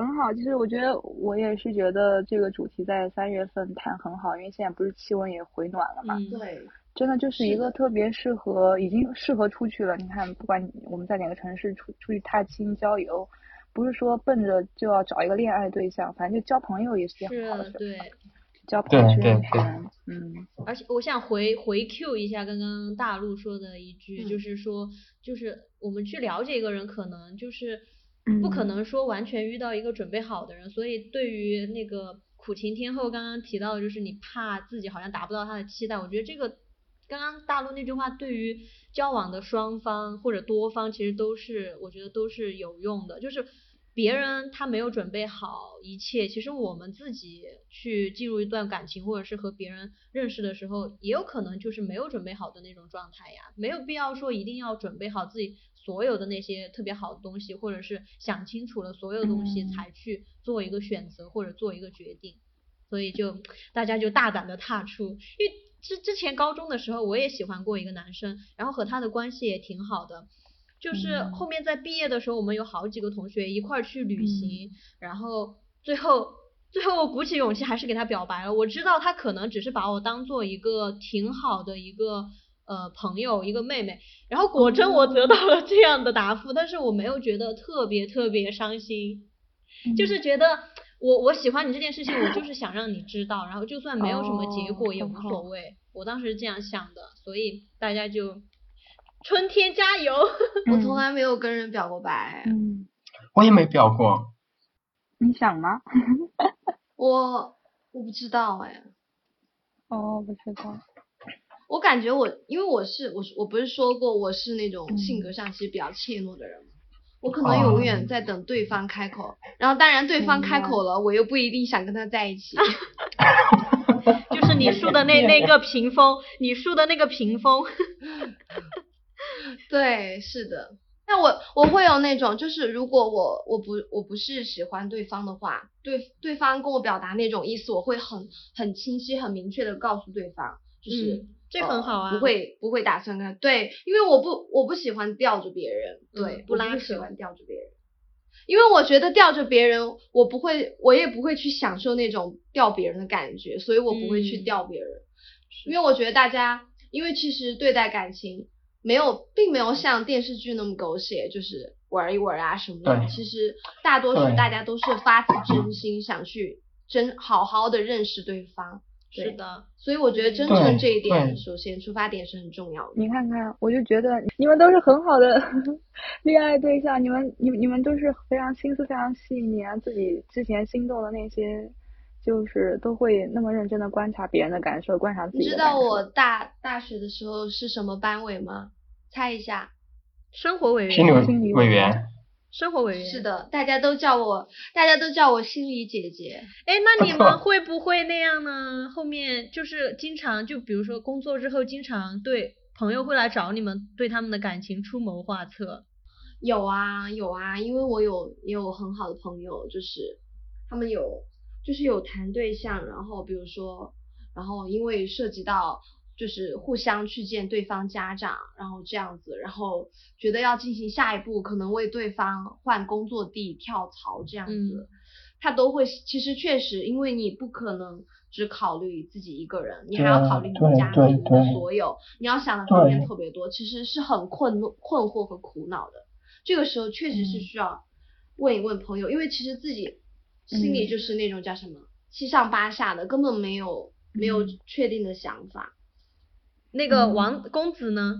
很好。其实我觉得我也是觉得这个主题在三月份谈很好，因为现在不是气温也回暖了嘛，嗯，对，真的就是一个特别适合，已经适合出去了。你看，不管我们在哪个城市出出去踏青郊游，不是说奔着就要找一个恋爱对象，反正就交朋友也是件很好的对。交朋友去对对认识人，嗯，而且我想回回 Q 一下刚刚大陆说的一句，嗯就是说，就是我们去了解一个人，可能就是不可嗯能说完全遇到一个准备好的人，所以对于那个苦情天后刚刚提到的，就是你怕自己好像达不到他的期待，我觉得这个刚刚大陆那句话对于交往的双方或者多方其实都是我觉得都是有用的，就是。别人他没有准备好一切，其实我们自己去进入一段感情，或者是和别人认识的时候，也有可能就是没有准备好的那种状态呀。没有必要说一定要准备好自己所有的那些特别好的东西，或者是想清楚了所有东西嗯才去做一个选择或者做一个决定。所以就大家就大胆的踏出，因为之之前高中的时候我也喜欢过一个男生，然后和他的关系也挺好的。就是嗯后面在毕业的时候，我们有好几个同学一块儿去旅嗯行，然后最后最后我鼓起勇气还是给他表白了。我知道他可能只是把我当做一个挺好的一个呃朋友，一个妹妹。然后果真我得到了这样的答复，但是我没有觉得特别特别伤心，就是觉得我我喜欢你这件事情，我就是想让你知道，然后就算没有什么结果也无所谓。我当时是这样想的，所以大家就春天加油。<laughs> 我从来没有跟人表过白，嗯，我也没表过。你想吗？<laughs> 我我不知道哎，哦，不知道。我感觉我因为我是我我不是说过我是那种嗯性格上其实比较怯懦的人吗？我可能永远在等对方开口，然后当然对方开口了，我又不一定想跟他在一起。<laughs> 就是你竖的那那个屏风，你竖的那个屏风。<laughs> 对，是的。那我我会有那种，就是如果我我不我不是喜欢对方的话，对对方跟我表达那种意思，我会很很清晰、很明确的告诉对方，就是、嗯这很好啊呃不会不会打算跟他对，因为我不我不喜欢吊着别人，对，嗯不拉我不喜欢吊着别人，因为我觉得吊着别人，我不会，我也不会去享受那种吊别人的感觉，所以我不会去嗯吊别人，因为我觉得大家，因为其实对待感情没有，并没有像电视剧那么狗血，就是玩一玩啊什么的。其实大多数大家都是发自真心想去真好好的认识对方。对是的，所以我觉得真诚这一点，首先出发点是很重要的。你看看，我就觉得你们都是很好的 <laughs> 恋爱对象，你们你你们都是非常心思非常细腻啊，自己之前心动的那些，就是都会那么认真的观察别人的感受，观察自己你知。道我大大学的时候是什么班委吗？猜一下。生活委员，心理委员，生活委员是。的，大家都叫我，大家都叫我心理姐姐。哎，那你们 <laughs> 会不会那样呢？后面就是经常，就比如说工作之后，经常对朋友会来找你们，对他们的感情出谋划策。有啊有啊，因为我有也有很好的朋友，就是他们有就是有谈对象，然后比如说，然后因为涉及到就是互相去见对方家长，然后这样子，然后觉得要进行下一步，可能为对方换工作地、跳槽这样子，嗯他都会。其实确实，因为你不可能只考虑自己一个人，你还要考虑你的家庭、你的所有，你要想的方面特别多，其实是很困惑困惑和苦恼的。这个时候确实是嗯需要问一问朋友，因为其实自己心里嗯就是那种叫什么七上八下的，根本没有没有嗯确定的想法。那个嗯王公子呢？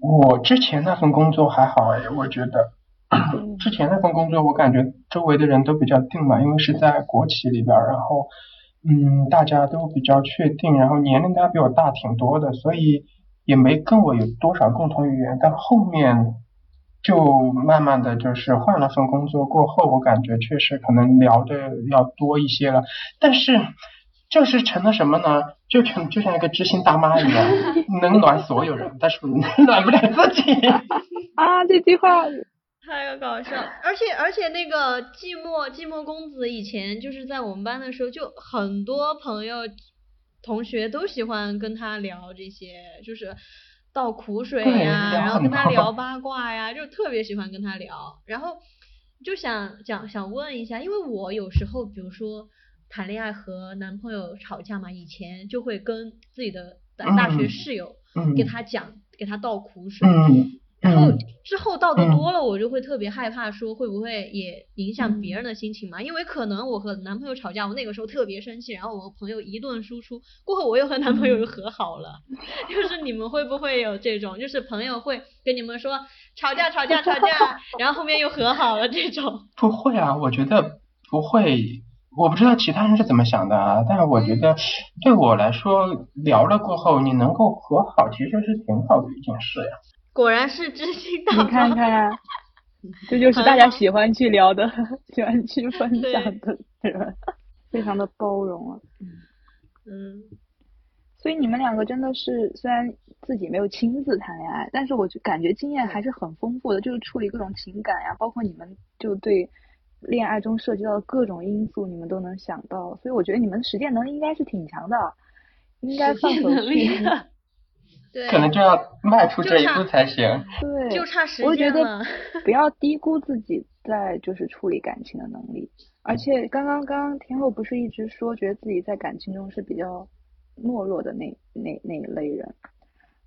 我之前那份工作还好哎，我觉得嗯 <clears throat> 之前那份工作我感觉周围的人都比较定嘛，因为是在国企里边儿，然后嗯大家都比较确定，然后年龄大比我大挺多的，所以也没跟我有多少共同语言，但后面就慢慢的就是换了份工作过后，我感觉确实可能聊的要多一些了，但是。就是成了什么呢？就成就像一个知心大妈一样，能暖所有人，但是暖不了自己。<laughs> 啊，这句话 <laughs> 太搞笑了，而且而且那个寂寞寂寞公子以前就是在我们班的时候，就很多朋友同学都喜欢跟他聊这些，就是倒苦水呀，聊然后跟他聊八卦呀，就特别喜欢跟他聊，然后就想想想问一下，因为我有时候比如说谈恋爱和男朋友吵架嘛，以前就会跟自己的大大学嗯室友嗯给他讲，给他倒苦水，嗯然后嗯之后倒的嗯多了，我就会特别害怕，说会不会也影响别人的心情嘛？因为可能我和男朋友吵架，我那个时候特别生气，然后我朋友一顿输出，过后我又和男朋友又和好了。<laughs> 就是你们会不会有这种，就是朋友会跟你们说吵架吵架吵架，然后后面又和好了这种？不会啊，我觉得不会。我不知道其他人是怎么想的啊，但是我觉得对我来说，聊了过后你能够和好，其实是挺好的一件事呀。<laughs> 果然是知心大你看。看，<laughs> 这就是大家喜欢去聊的、<laughs> 喜欢去分享的人，非常的包容啊。嗯，所以你们两个真的是虽然自己没有亲自谈恋爱，但是我就感觉经验还是很丰富的，就是处理各种情感呀，包括你们就对恋爱中涉及到的各种因素，你们都能想到，所以我觉得你们实践能力应该是挺强的，应该放手去。<laughs> 对，可能就要迈出这一步才行。对，就差时我觉得间了。不要 <laughs> 低估自己在就是处理感情的能力，而且刚刚刚刚天后不是一直说觉得自己在感情中是比较懦弱的那那那一类人，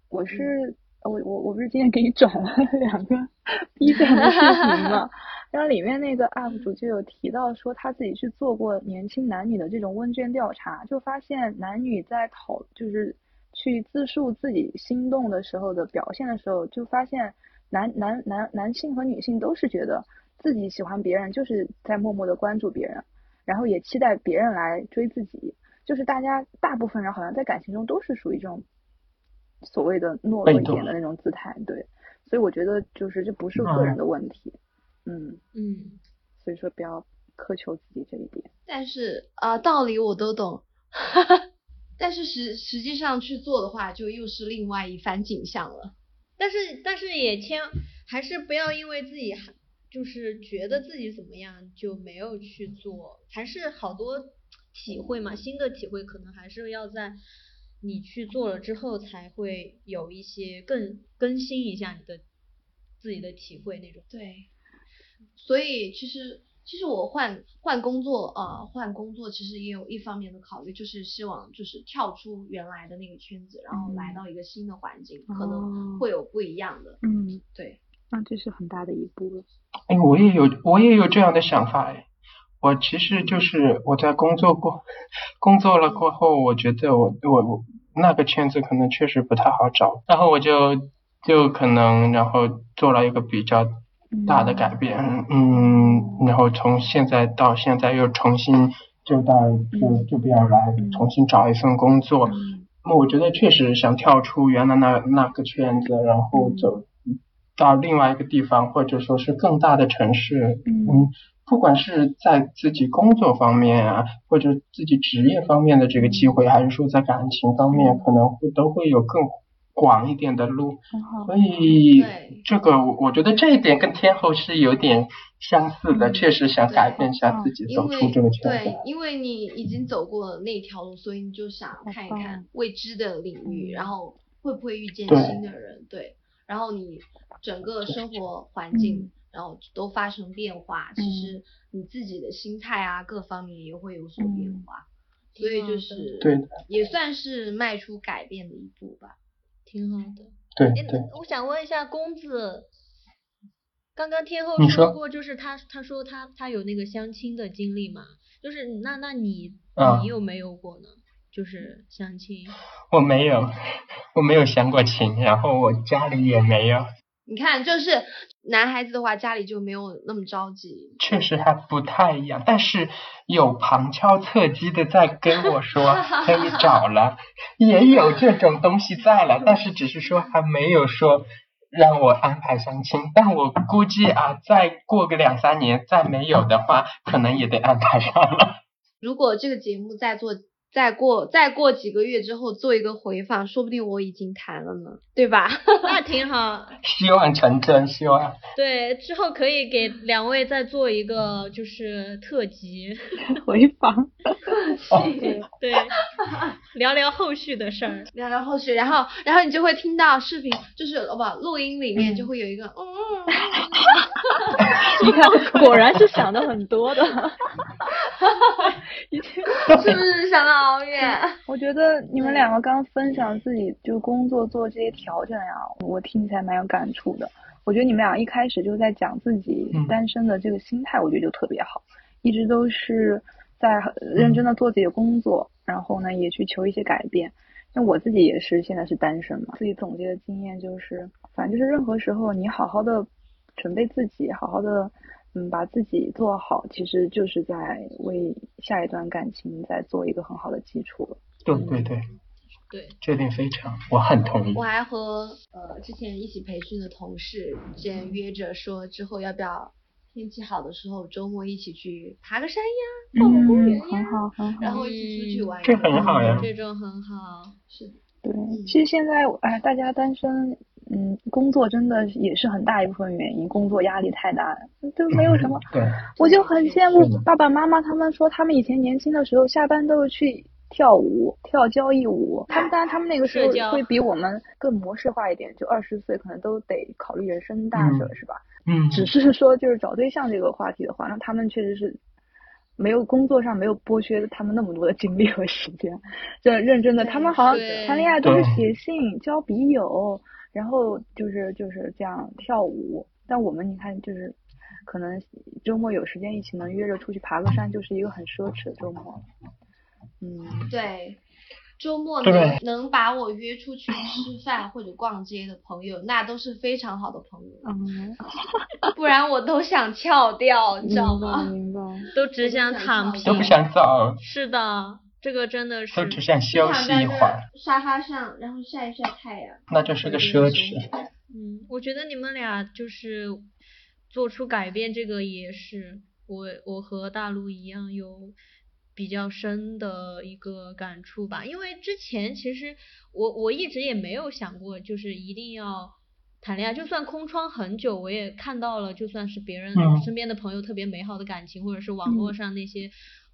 我是我我我不是今天给你转了两个 <laughs> B 站的视频嘛，然后里面那个 UP 主就有提到说他自己去做过年轻男女的这种问卷调查，就发现男女在讨就是去自述自己心动的时候的表现的时候，就发现男男男男性和女性都是觉得自己喜欢别人，就是在默默的关注别人，然后也期待别人来追自己，就是大家大部分人好像在感情中都是属于这种所谓的懦弱一点的那种姿态，对，所以我觉得就是这不是个人的问题，嗯，嗯嗯，所以说不要苛求自己这一点。但是啊、呃道理我都懂，<laughs> 但是实实际上去做的话，就又是另外一番景象了。但是但是也千还是不要因为自己就是觉得自己怎么样就没有去做，还是好多体会嘛，新的体会可能还是要在你去做了之后才会有一些更更新一下你的自己的体会那种。对，所以其实其实我换换工作呃换工作，其实也有一方面的考虑，就是希望就是跳出原来的那个圈子，然后来嗯到一个新的环境，可哦能会有不一样的。嗯，对，那这是很大的一步了。哎，我也有我也有这样的想法哎。我其实就是我在工作过，工作了过后，我觉得我我我那个圈子可能确实不太好找，然后我就就可能然后做了一个比较大的改变，嗯，然后从现在到现在又重新就到就就不要来重新找一份工作，嗯。那我觉得确实想跳出原来那那个圈子，然后走到另外一个地方，或者说是更大的城市，嗯。嗯，不管是在自己工作方面啊，或者自己职业方面的这个机会，还是说在感情方面，可能会都会有更广一点的路。很好。所以这个我我觉得这一点跟天后是有点相似的，确实想改变一下自己，因为走出这个圈子。对。，因为你已经走过了那条路，所以你就想看一看未知的领域，然后会不会遇见新的人，对，然后你整个生活环境，然后都发生变化，其实你自己的心态啊，各方面也会有所变化，所以就是对的。也算是迈出改变的一步吧。挺好的。对诶对，我想问一下公子，刚刚天后说过，就是他他说他他有那个相亲的经历嘛，就是那那你啊你有没有过呢？就是相亲，我没有，我没有相过亲，然后我家里也没有，你看，就是男孩子的话，家里就没有那么着急，确实还不太一样，但是有旁敲侧击的在跟我说 <laughs> 可以找了，也有这种东西在了，但是只是说还没有说让我安排相亲，但我估计啊，再过个两三年，再没有的话，可能也得安排上了。如果这个节目再做，再过再过几个月之后做一个回放，说不定我已经谈了呢，对吧？<laughs> 那挺好。希望成真，希望。<laughs> 对，之后可以给两位再做一个就是特辑，<laughs> 回访。哦对，聊聊后续的事儿。聊聊后续，然后然后你就会听到视频，就是哦不，录音里面就会有一个嗯，<laughs> 你看，果然是想的很多的。一 <laughs> 切是不是想的好远？我觉得你们两个刚分享自己就工作做这些调整呀，我听起来蛮有感触的。我觉得你们俩一开始就在讲自己嗯单身的这个心态，我觉得就特别好，一直都是在很认真的做自己的工作，然后呢也去求一些改变。那我自己也是现在是单身嘛，自己总结的经验就是，反正就是任何时候你好好的准备自己，好好的嗯把自己做好，其实就是在为下一段感情在做一个很好的基础了。对对对，对，这点非常，我很同意我。还和呃之前一起培训的同事之前约着说，之后要不要天气好的时候周末一起去爬个山呀，逛个公园嗯，很呀，好，很好。然后一起出去玩。这很好呀这种很好。是，对，其实现在哎，大家单身，嗯，工作真的也是很大一部分原因，工作压力太大，就没有什么。对，我就很羡慕爸爸妈妈，他们说他们以前年轻的时候下班都是去跳舞、跳交谊舞。他们当然他们那个时候会比我们更模式化一点，就二十岁可能都得考虑人生大事，嗯是吧？嗯，只是说就是找对象这个话题的话，那他们确实是没有工作上没有剥削他们那么多的精力和时间，就认真的，他们好像谈恋爱都是写信、交笔友，然后就是就是这样跳舞。但我们你看，就是可能周末有时间一起能约着出去爬个山，就是一个很奢侈的周末。嗯，对，周末能能把我约出去吃饭或者逛街的朋友，那都是非常好的朋友，嗯，不然我都想翘掉，你知道明白吗？明白。都只想躺平，都不想走，是的，这个真的是都只想休息躺在这一会儿，沙发上，然后晒一晒太阳。那就是个奢侈。嗯，我觉得你们俩就是做出改变，这个也是我我和大陆一样有比较深的一个感触吧。因为之前其实我我一直也没有想过，就是一定要谈恋爱，就算空窗很久，我也看到了，就算是别人嗯身边的朋友特别美好的感情，或者是网络上那些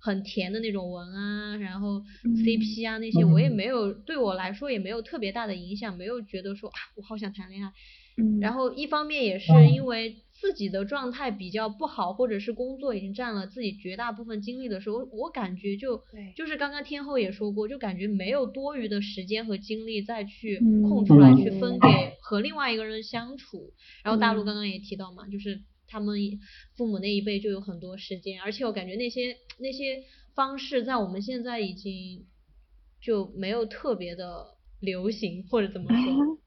很甜的那种文啊，然后 CP 啊那些，我也嗯。没有对我来说也没有特别大的影响，没有觉得说啊我好想谈恋爱。嗯，然后一方面也是嗯。因为自己的状态比较不好，或者是工作已经占了自己绝大部分精力的时候，我感觉就对。就是刚刚天后也说过，就感觉没有多余的时间和精力再去嗯空出来嗯去分给和另外一个人相处。然后大陆嗯。刚刚也提到嘛，就是他们父母那一辈就有很多时间，而且我感觉那些那些方式在我们现在已经就没有特别的流行，或者怎么说。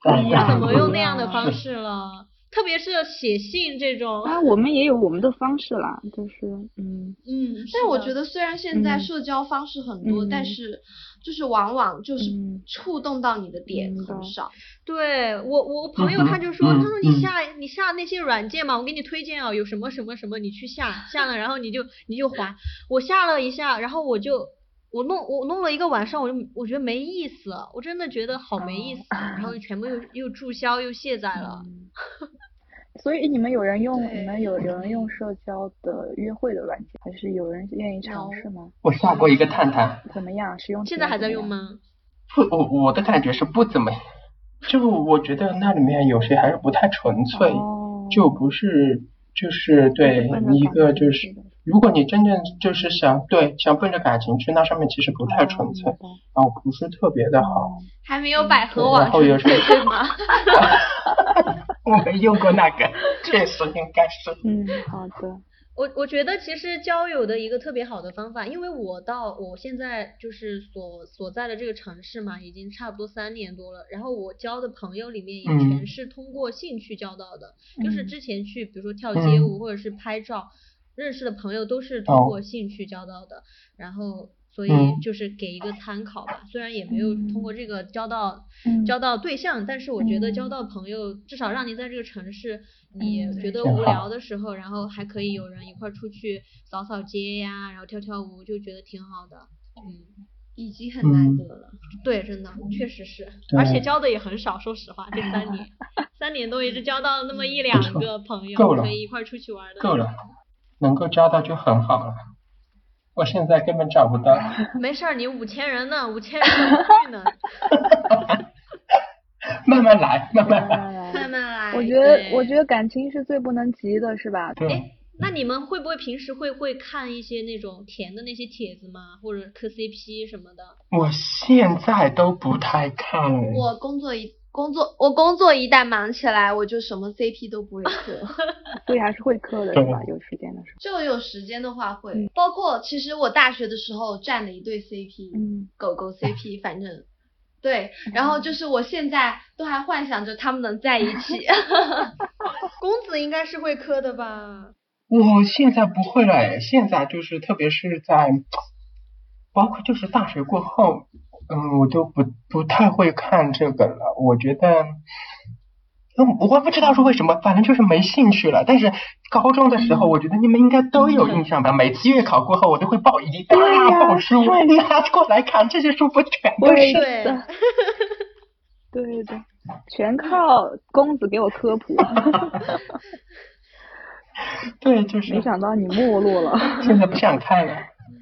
<laughs> 怎么用那样的方式了，特别是写信这种。啊，我们也有我们的方式啦，就是嗯嗯，但我觉得得虽然现在嗯社交方式很多，但嗯是就是往往就是嗯触动到你的点很少。对我我朋友他就说，嗯他说你嗯下你下那些软件嘛，我给你推荐啊，有什么什么什么，你去下下了，然后你就你就滑。我下了一下，然后我就我弄我弄了一个晚上，我就我觉得没意思，我真的觉得好没意思，然后全部又又注销又卸载了。<laughs> 嗯所以你们有人用你们有有人用社交的约会的软件，还是有人愿意尝试吗？我下过一个探探，怎么样？使用现在还在？用吗？不，我我的感觉是不怎么，就我觉得那里面有些还是不太纯粹，哦就不是就是对一个就是，如果你真正就是想对想奔着感情去，那上面其实不太纯粹，哦然后不是特别的好。还没有百合网然后有纯粹，对吗？<laughs> <laughs> 我没用过那个，<laughs> 确实应该是。嗯，好的。我我觉得其实交友的一个特别好的方法，因为我到我现在就是所所在的这个城市嘛，已经差不多三年多了。然后我交的朋友里面也嗯全是通过兴趣交到的，就是嗯之前去比如说跳街舞嗯或者是拍照、认识的朋友都是通哦过兴趣交到的。然后所以嗯就是给一个参考吧，虽然也没有通过这个交到、嗯交到对象，但是我觉得交嗯到朋友，至少让你在这个城市，你嗯觉得无聊的时候，然后还可以有人一块儿出去扫扫街呀，然后跳跳舞，就觉得挺好的。嗯，已经很难嗯得了。对，真的确实是，而且交的也很少，说实话，这三年，<laughs> 三年多也就交到那么一两个朋友，可以一块儿出去玩的。够了，能够交到就很好了。我现在根本找不到。<laughs> 没事儿，你五千人呢，五千人去呢？慢慢来，慢慢来。慢慢来慢慢来。我觉得，我觉得感情是最不能急的，是吧？对，那你们会不会平时会会看一些那种甜的那些帖子吗？或者磕 CP 什么的？我现在都不太看了。我工作一工作，我工作一旦忙起来，我就什么 CP 都不会 <laughs> 磕。所以还是会磕的，对是吧？有时间的时候就有时间的话会，嗯包括其实我大学的时候站了一对 CP，、嗯，狗狗 CP，反正对，<laughs> 然后就是我现在都还幻想着他们能在一起。<laughs> 公子应该是会磕的吧？我现在不会了，哎现在就是特别是在，包括就是大学过后，嗯，我都不不太会看这个了。我觉得，嗯，我不知道是为什么，反正就是没兴趣了。但是高中的时候，我觉得你们应该都有印象吧？每次月考过后，我都会抱一大本书拿 <laughs> 过来看，这些书不全都是？<laughs> 对的，全靠公子给我科普。<laughs> 对，就是没想到你没落了，现在不想看了。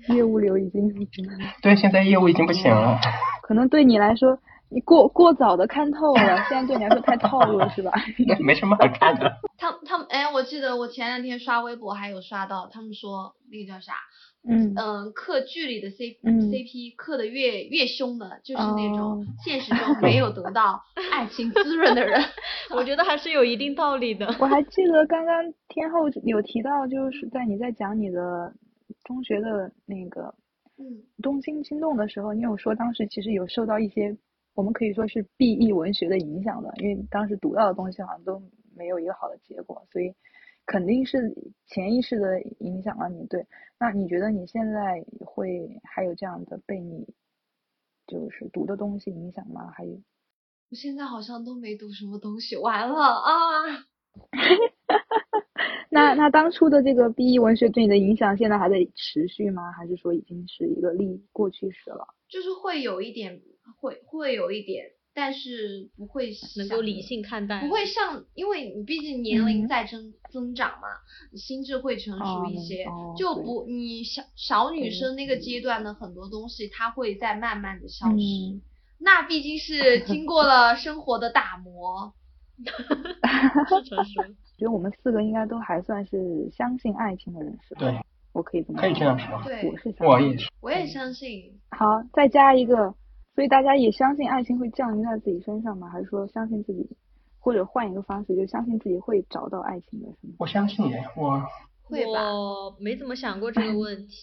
业务流已经 <laughs> 对，现在业务已经不行了。可能对你来说，你过过早的看透了，现在对你来说太套路了，是吧？<laughs> 没什么好看的。他他们哎，我记得我前两天刷微博还有刷到，他们说那个叫啥，嗯嗯，磕剧里的 C 嗯 CP 刻的越越凶的，就是那哦种现实中没有得到 <laughs> 爱情滋润的人。我觉得还是有一定道理的。我还记得刚刚天后有提到，就是在你在讲你的中学的那个嗯东京心动的时候，你有说当时其实有受到一些我们可以说是 B E 文学的影响的，因为当时读到的东西好像都没有一个好的结果，所以肯定是潜意识的影响了你。对，那你觉得你现在会还有这样的被你就是读的东西影响吗？还有？我现在好像都没读什么东西，完了啊！<laughs> 那那当初的这个 B E 文学对你的影响，现在还在持续吗？还是说已经是一个历过去式了？就是会有一点，会会有一点，但是不会能够理性看待，不会像，因为你毕竟年龄嗯在增、增长嘛，心智会成熟一些，哦就不你小小女生那个阶段的很多东西，它会在慢慢的消失。嗯 <laughs> 那毕竟是经过了生活的打磨，<laughs> 是成熟。觉得我们四个应该都还算是相信爱情的人，是吧？对，我可以这么可以这样说。对我是相信我也是。我也相信。好，再加一个，所以大家也相信爱情会降临在自己身上吗？还是说相信自己，或者换一个方式，就相信自己会找到爱情的，是吗？我相信耶，我会吧我没怎么想过这个问题。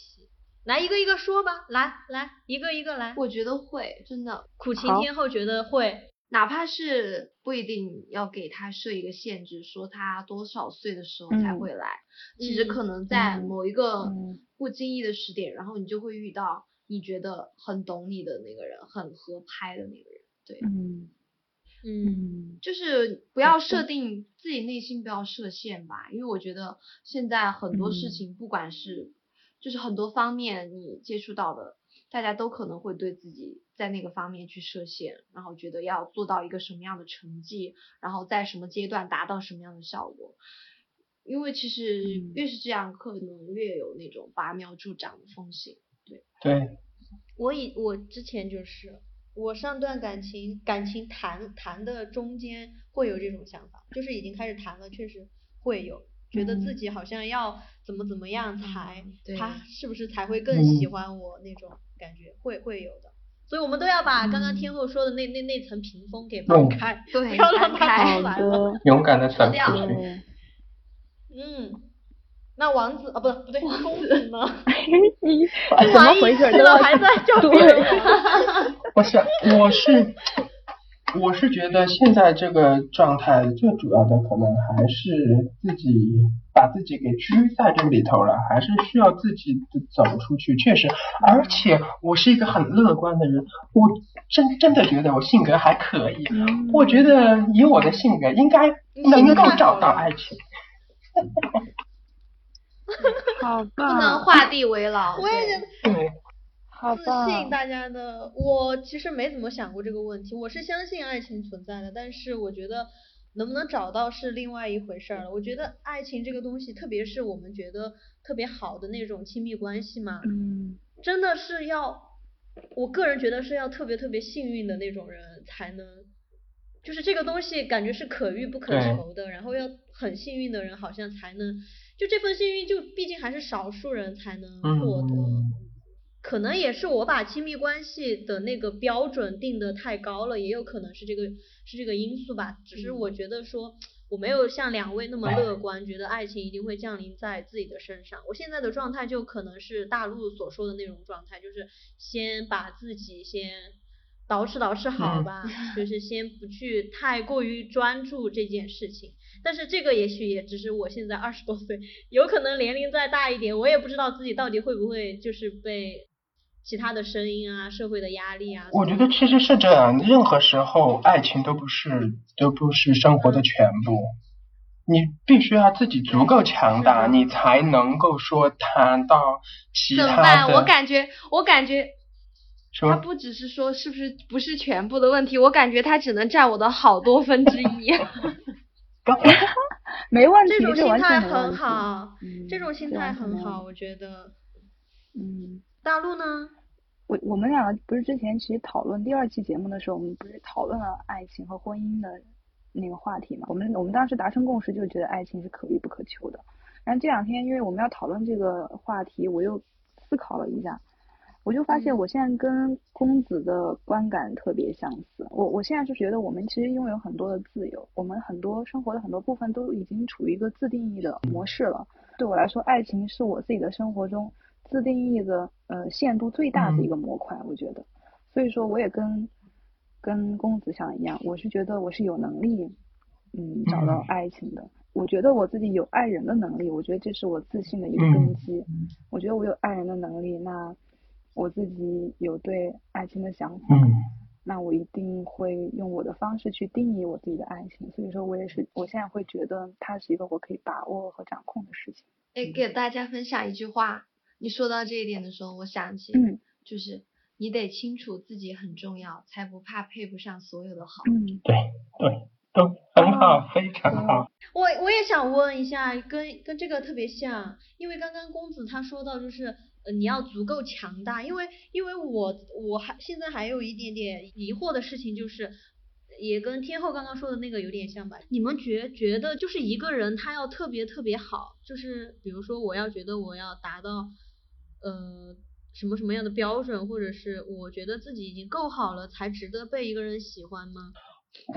来一个一个说吧，来来一个一个来。我觉得会，真的，苦情天后觉得会，哪怕是不一定要给他设一个限制，说他多少岁的时候才嗯会来，其实嗯可能在嗯某一个嗯。不经意的时点，然后你就会遇到你觉得很懂你的那个人，很合拍的那个人。对，嗯嗯，嗯。就是不要设定自己内心不要设限吧，因为我觉得现在很多事嗯。情，不管是就是很多方面你接触到的，大家都可能会对自己在那个方面去设限，然后觉得要做到一个什么样的成绩，然后在什么阶段达到什么样的效果。因为其实嗯越是这样，可能越有那种拔苗助长的风险。对对我以我之前就是我上段感情感情谈谈的中间会有这种想法，就是已经开始谈了，确实会有觉得自嗯己好像要怎么怎么样才、嗯他是不是才会更喜欢我那种感觉，会会有的。所以我们都要把刚刚天后说的那那那层屏风给搬嗯开，对不要让它出来了。勇敢的走掉出去。嗯，那王子啊，不不对，公子呢？<laughs> 怎么回事？都要了还在叫别人。<laughs> 不是，我是我是觉得现在这个状态最主要的可能还是自己把自己给拘在这里头了，还是需要自己走出去。确实，而且我是一个很乐观的人，我真真的觉得我性格还可以。嗯我觉得以我的性格，应该能够找到爱情。<laughs> 好不能棒，画地为牢。我也对觉得对，自好棒，信大家的，我其实没怎么想过这个问题。我是相信爱情存在的，但是我觉得能不能找到是另外一回事儿了。我觉得爱情这个东西，特别是我们觉得特别好的那种亲密关系嘛，嗯真的是要，我个人觉得是要特别特别幸运的那种人才能，就是这个东西感觉是可遇不可求的，然后要很幸运的人好像才能，就这份幸运就毕竟还是少数人才能获得。嗯可能也是我把亲密关系的那个标准定得太高了，也有可能是这个是这个因素吧。只是我觉得说我没有像两位那么乐观，觉得爱情一定会降临在自己的身上。我现在的状态就可能是大陆所说的那种状态，就是先把自己先捯饬捯饬好嗯吧，就是先不去太过于专注这件事情。但是这个也许也只是我现在二十多岁，有可能年龄再大一点，我也不知道自己到底会不会就是被其他的声音啊、社会的压力啊。我觉得其实是这样，任何时候爱情都不是都不是生活的全部。你必须要自己足够强大，你才能够说谈到其他怎么办？我感觉，我感觉？他不只是说是不是不是全部的问题，我感觉他只能占我的好多分之一。<laughs> 刚 <laughs> 没问题，这种心态很好，嗯这种心态很好，我觉得。嗯，大陆呢？我我们两个不是之前其实讨论第二期节目的时候，我们不是讨论了爱情和婚姻的那个话题嘛？我们我们当时达成共识，就觉得爱情是可遇不可求的。然后这两天，因为我们要讨论这个话题，我又思考了一下，我就发现我现在跟公子的观感特别相似。我我现在就觉得我们其实拥有很多的自由，我们很多生活的很多部分都已经处于一个自定义的模式了。对我来说，爱情是我自己的生活中自定义的呃限度最大的一个模块，我觉得。所以说，我也跟跟公子想一样，我是觉得我是有能力嗯找到爱情的。我觉得我自己有爱人的能力，我觉得这是我自信的一个根基。我觉得我有爱人的能力，那我自己有对爱情的想法，嗯那我一定会用我的方式去定义我自己的爱情。所以说我也是，我现在会觉得它是一个我可以把握和掌控的事情。哎，给大家分享一句话，你说到这一点的时候，我想起，嗯就是你得清楚自己很重要，才不怕配不上所有的好。嗯，对对，都很好，非常好。我我也想问一下，跟跟这个特别像，因为刚刚公子他说到就是，呃，你要足够强大，因为因为我我还现在还有一点点疑惑的事情就是，也跟天后刚刚说的那个有点像吧？你们觉觉得就是一个人他要特别特别好，就是比如说我要觉得我要达到，呃。什么什么样的标准，或者是我觉得自己已经够好了，才值得被一个人喜欢吗？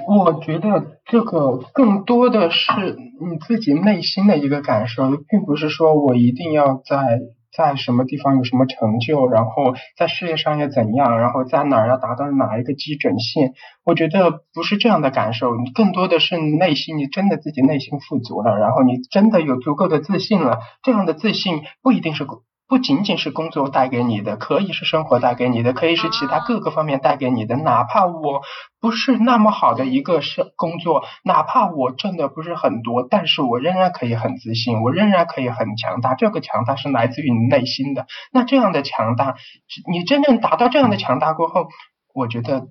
我觉得这个更多的是你自己内心的一个感受，并不是说我一定要在在什么地方有什么成就，然后在事业上要怎样，然后在哪儿要达到哪一个基准线。我觉得不是这样的感受，你更多的是你内心，你真的自己内心富足了，然后你真的有足够的自信了。这样的自信不一定是不仅仅是工作带给你的，可以是生活带给你的，可以是其他各个方面带给你的。哪怕我不是那么好的一个是工作，哪怕我挣的不是很多，但是我仍然可以很自信，我仍然可以很强大。这个强大是来自于你内心的。那这样的强大，你真正达到这样的强大过后，我觉得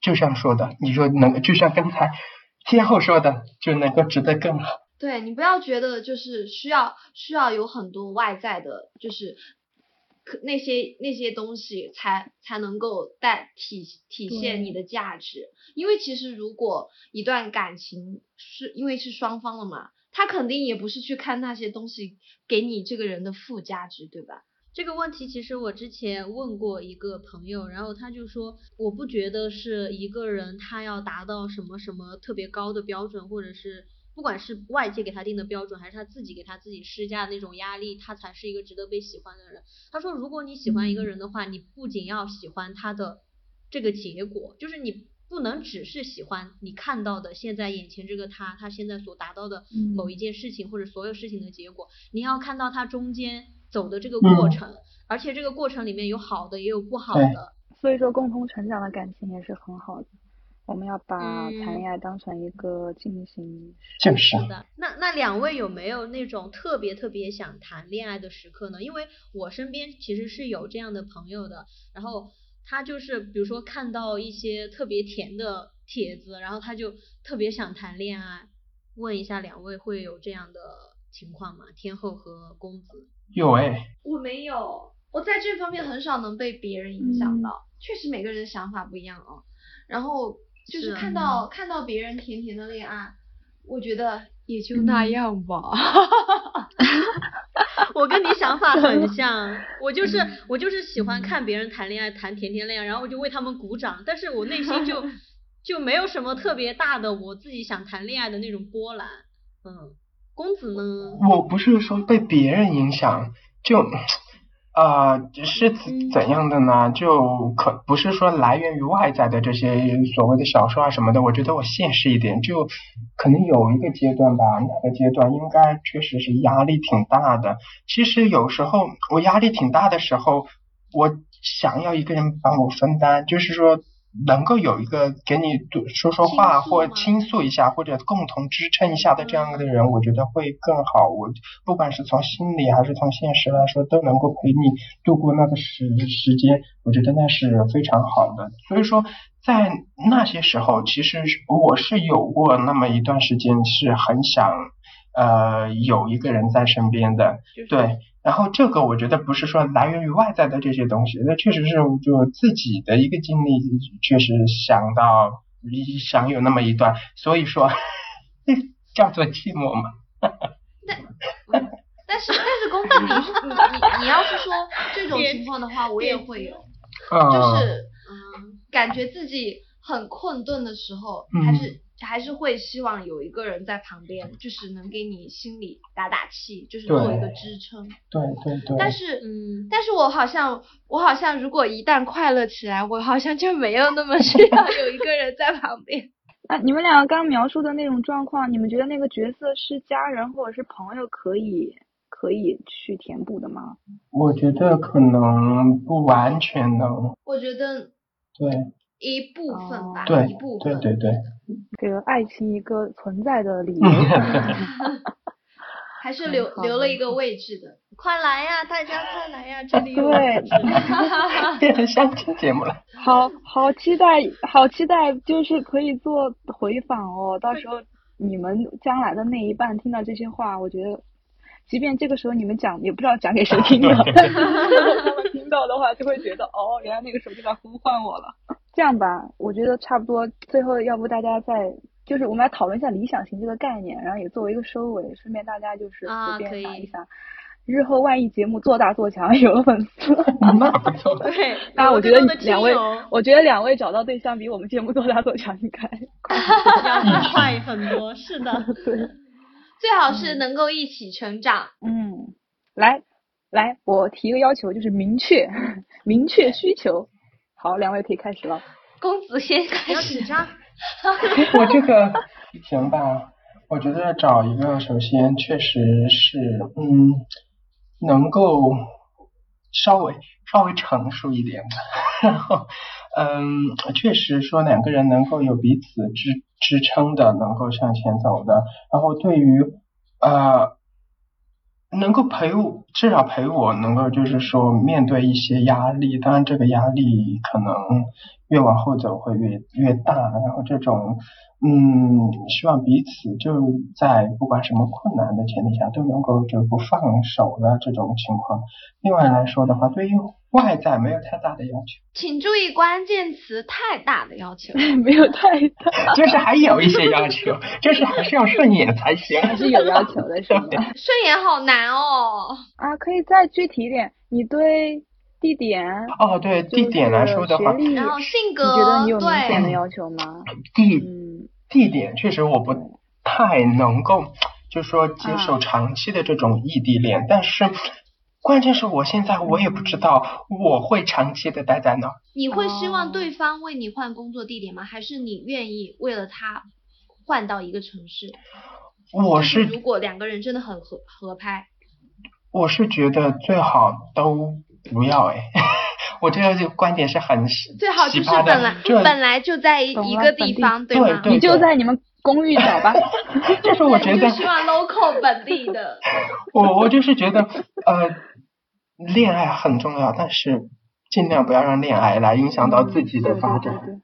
就像说的，你说能，就像刚才 <laughs> 天后说的，就能够值得更好。对你不要觉得就是需要需要有很多外在的，就是可那些那些东西才才能够带体体现你的价值。因为其实如果一段感情是因为是双方的嘛，他肯定也不是去看那些东西给你这个人的附加值，对吧？这个问题其实我之前问过一个朋友，然后他就说，我不觉得是一个人他要达到什么什么特别高的标准，或者是不管是外界给他定的标准，还是他自己给他自己施加的那种压力，他才是一个值得被喜欢的人。他说，如果你喜欢一个人的话，你不仅要喜欢他的这个结果，就是你不能只是喜欢你看到的现在眼前这个他，他现在所达到的某一件事情或者所有事情的结果，你要看到他中间走的这个过程，而且这个过程里面有好的也有不好的。所以说共同成长的感情也是很好的。我们要把嗯谈恋爱当成一个进行就是是的，那那两位有没有那种特别特别想谈恋爱的时刻呢？因为我身边其实是有这样的朋友的，然后他就是比如说看到一些特别甜的帖子，然后他就特别想谈恋爱。问一下两位会有这样的情况吗？天后和公子。有哎，我没有，我在这方面很少能被别人影响到。确实每个人的想法不一样哦。然后就是是啊看到、看到别人甜甜的恋爱，我觉得也就那样吧。<laughs> 我跟你想法很 <laughs> 像，我就是我就是喜欢看别人谈恋爱，谈甜甜恋爱，然后我就为他们鼓掌，但是我内心就 <laughs> 就没有什么特别大的我自己想谈恋爱的那种波澜。嗯，公子呢？我不是说被别人影响，就啊、是怎怎样的呢？就可不是说来源于外在的这些所谓的小说啊什么的。我觉得我现实一点，就可能有一个阶段吧，那个阶段应该确实是压力挺大的。其实有时候我压力挺大的时候，我想要一个人帮我分担，就是说能够有一个给你多说说话或倾诉一下，或者共同支撑一下的这样的人，我觉得会更好。我不管是从心理还是从现实来说，都能够陪你度过那个时时间，我觉得那是非常好的。所以说，在那些时候，其实我是有过那么一段时间是很想。呃有一个人在身边的，就是对。然后这个我觉得不是说来源于外在的这些东西，那确实是就自己的一个经历，确实想到想有那么一段，所以说叫做寂寞嘛。但但是但是公子，你是你你你要是说这种情况的话，我也会有，就嗯，是嗯，感觉自己很困顿的时候，嗯还是还是会希望有一个人在旁边，就是能给你心里打打气，就是做一个支撑。对对对。但是嗯，但是我好像，我好像如果一旦快乐起来，我好像就没有那么需要有一个人在旁边。<laughs> 啊你们两个刚描述的那种状况，你们觉得那个角色是家人或者是朋友可以可以去填补的吗？我觉得可能不完全能，我觉得对一部分吧，对一部分。对对对，给了爱情一个存在的理由。<laughs> 还是留留了一个位置的。快来呀，大家快来呀，这里有对，变成相亲节目了。<laughs> 好好期待，好期待，就是可以做回访哦。到时候你们将来的那一半听到这些话，我觉得，即便这个时候你们讲，也不知道讲给谁听的，<laughs> 他们听到的话，就会觉得哦，原来那个时候就在呼唤我了。这样吧，我觉得差不多，最后要不大家再。就是我们来讨论一下理想型这个概念，然后也作为一个收尾，顺便大家就是啊随便可以想一下，日后万一节目做大做强，<laughs> 有了粉丝，那不错。对，<laughs> 那我觉得两位，我觉得两位找到对象比我们节目做大做强应该快 <laughs> 要快很多，是的。对，最好是能够一起成长。嗯，来来，我提一个要求，就是明确明确需求。好，两位可以开始了。公子先开始要紧。张，<laughs> 我这个行吧，我觉得找一个首先确实是嗯，能够稍微稍微成熟一点的，<laughs> 然后嗯，确实说两个人能够有彼此支支撑的，能够向前走的，然后对于呃。能够陪我，至少陪我，能够就是说面对一些压力，当然这个压力可能越往后走会越越大，然后这种嗯，希望彼此就在不管什么困难的前提下都能够就不放手的这种情况。另外来说的话，对于外在没有太大的要求，请注意关键词，太大的要求。<laughs> 没有太大，就是还有一些要求，<laughs> 就是还是要顺眼才行。还是有要求的，是吗？顺眼好难哦。啊，可以再具体一点。你对地点，哦，对地点来说的话，然后性你觉得格，你有明显的对，要求吗？地嗯，地点确实我不太能够，就说接受啊长期的这种异地恋，但是关键是我现在我也不知道我会长期的待在哪儿。你会希望哦对方为你换工作地点吗？还是你愿意为了他换到一个城市？我是如果两个人真的很合合拍，我是觉得最好都不要哎，<laughs> 我这个这个观点是很最好就是奇葩的本来本来就在一一个地地方，对吗？对你就在你们公寓找吧。<laughs> 就是我觉得就希望 local 本地的。<laughs> 我我就是觉得呃，恋爱很重要，但是尽量不要让恋爱来影响到自己的发展。对对对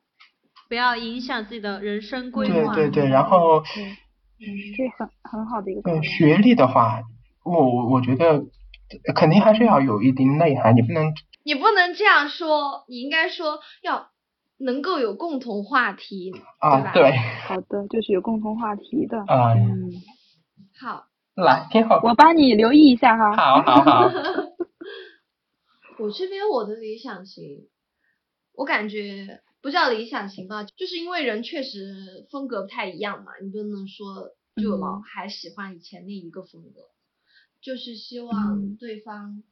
不要影响自己的人生规划。对对对，然后，嗯，这很很好的一个考对。学历的话，我我我觉得肯定还是要有一定内涵，你不能你不能这样说，你应该说要能够有共同话题，对好的，就是有共同话题的。啊，嗯，好，来挺好，我帮你留意一下哈。好好好，<laughs> 我这边我的理想型，我感觉不叫理想型吧，就是因为人确实风格不太一样嘛，你不能说就老嗯还喜欢以前那一个风格，就是希望嗯。对方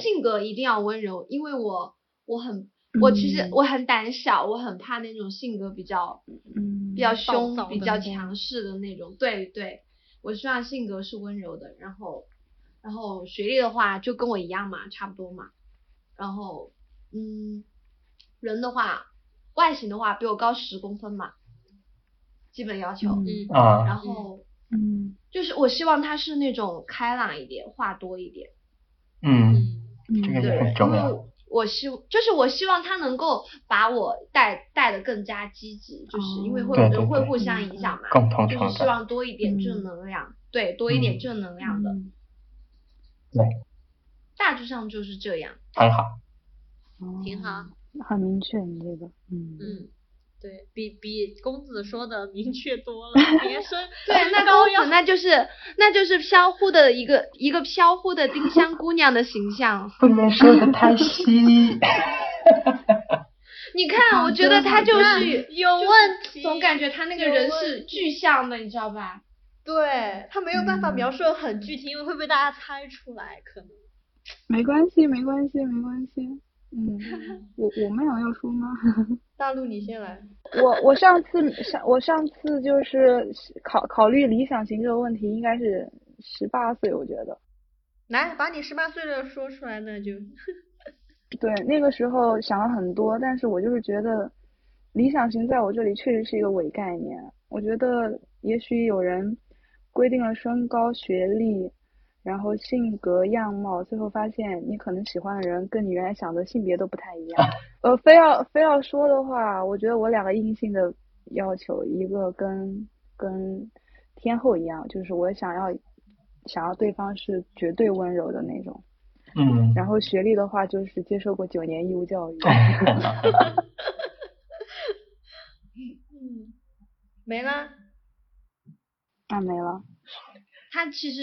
性格一定要温柔，因为我我很我其实嗯我很胆小，我很怕那种性格比较嗯，比较凶、比较强势的那种。对对，我希望性格是温柔的，然后然后学历的话就跟我一样嘛，差不多嘛。然后嗯，人的话，外形的话比我高十公分嘛，基本要求。嗯嗯啊然后嗯就是我希望他是那种开朗一点，话多一点。嗯，这个很重要因为我希就是我希望他能够把我带带的更加积极，就是因为会人会互相影响嘛，共同就是希，望多一点嗯正能量。对，多一点嗯正能量的，嗯对，大致上就是这样。很好。哦挺好。很明确，你这个，嗯，嗯，对比比公子说的明确多了，<laughs> 别生 <laughs> 对，那公子那就是那就是飘忽的一个一个飘忽的丁香姑娘的形象。<laughs> 不能说的太细。你看，我觉得他就是有问题，总感觉他那个人是具象的，你知道吧？对他没有办法嗯描述的很具体，因为会被大家猜出来，可能。没关系，没关系，没关系。嗯，我我没有要说吗？<laughs> 大陆，你先来。我我上次上我上次就是考考虑理想型这个问题，应该是十八岁，我觉得。来，把你十八岁的说出来，那就。<laughs> 对，那个时候想了很多，但是我就是觉得理想型在我这里确实是一个伪概念。我觉得也许有人规定了身高、学历，然后性格、样貌，最后发现你可能喜欢的人跟你原来想的性别都不太一样。<laughs> 呃，非要非要说的话，我觉得我两个硬性的要求，一个跟跟天后一样，就是我想要想要对方是绝对温柔的那种。嗯，然后学历的话，就是接受过九年义务教育。<laughs> 嗯，没了。<laughs> 啊，没了。他其实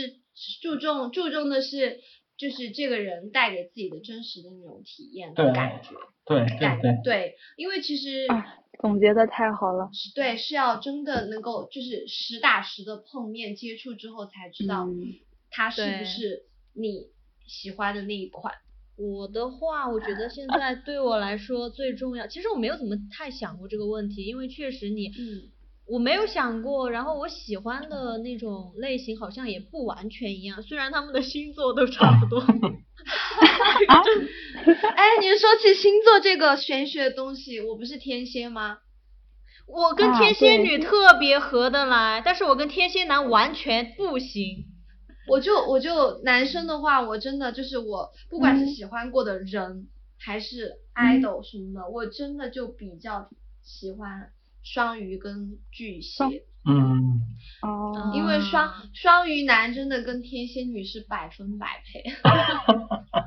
注重注重的是，就是这个人带给自己的真实的那种体验对和感觉，对对感对，对，因为其实啊，总结的太好了。是对是要真的能够就是实打实的碰面接触之后才知道嗯他是不是你喜欢的那一款。我的话，我觉得现在对我来说最重要，其实我没有怎么太想过这个问题，因为确实你，嗯，我没有想过，然后我喜欢的那种类型好像也不完全一样，虽然他们的星座都差不多。<laughs> <laughs> 哎，你说起星座这个玄学的东西，我不是天蝎吗？我跟啊天蝎女特别合得来，但是我跟天蝎男完全不行。我就我就男生的话，我真的就是我不管是嗯喜欢过的人、还是 idol 什么的，我真的就比较喜欢双鱼跟巨蟹，嗯，哦，因为双啊双鱼男真的跟天蝎女是百分百配，<laughs>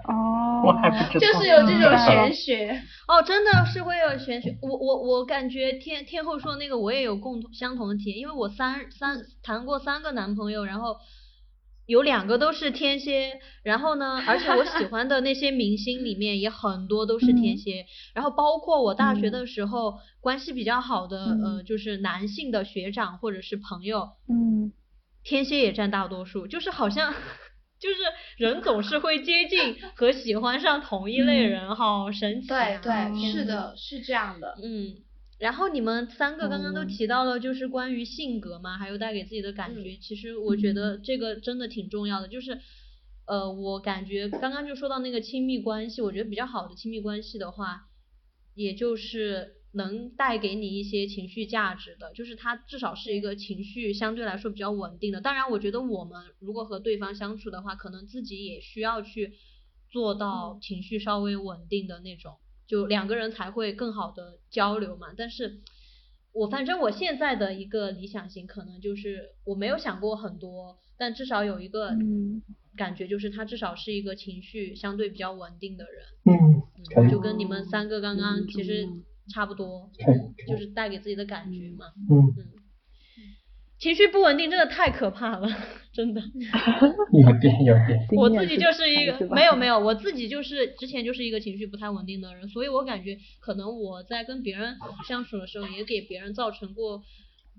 哦，我还不知道，<laughs> 就是有这种嗯玄学。哦，真的是会有玄学。我我我感觉天天后说那个我也有共同相同的体验，因为我三三谈过三个男朋友，然后有两个都是天蝎，然后呢，而且我喜欢的那些明星里面也很多都是天蝎，然后包括我大学的时候、关系比较好的、呃嗯。就是男性的学长或者是朋友，嗯，天蝎也占大多数，就是好像就是人总是会接近和喜欢上同一类人，好神奇、啊。对对，嗯。是的，是这样的。嗯，然后你们三个刚刚都嗯提到了，就是关于性格嘛，还有带给自己的感觉。其实我觉得这个真的挺重要的，就是呃，我感觉刚刚就说到那个亲密关系，我觉得比较好的亲密关系的话，也就是能带给你一些情绪价值的，就是它至少是一个情绪相对来说比较稳定的。当然，我觉得我们如果和对方相处的话，可能自己也需要去做到情绪稍微稳定的那种，就两个人才会更好的交流嘛。但是我反正我现在的一个理想型，可能就是我没有想过很多，但至少有一个嗯感觉，就是他至少是一个情绪相对比较稳定的人。嗯，嗯，就跟你们三个刚刚嗯其实嗯差不多，嗯就是带给自己的感觉嘛。嗯，嗯，情绪不稳定真的太可怕了，真的。有 <laughs> 点有点，我自己就是一个没有没有，我自己就是之前就是一个情绪不太稳定的人，所以我感觉可能我在跟别人相处的时候也给别人造成过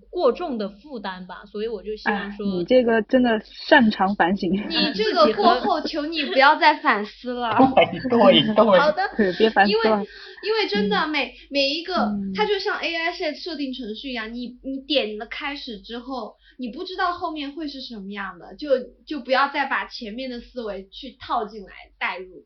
过重的负担吧，所以我就希望哎，说，你这个真的擅长反省。你嗯 <laughs> 这个过后，求你不要再反思了。<laughs> 对对对，好的，对，别反因为思了。因为真的每每一个，嗯它就像 AI 设设定程序一样，你你点了开始之后，你不知道后面会是什么样的，就就不要再把前面的思维去套进来带入。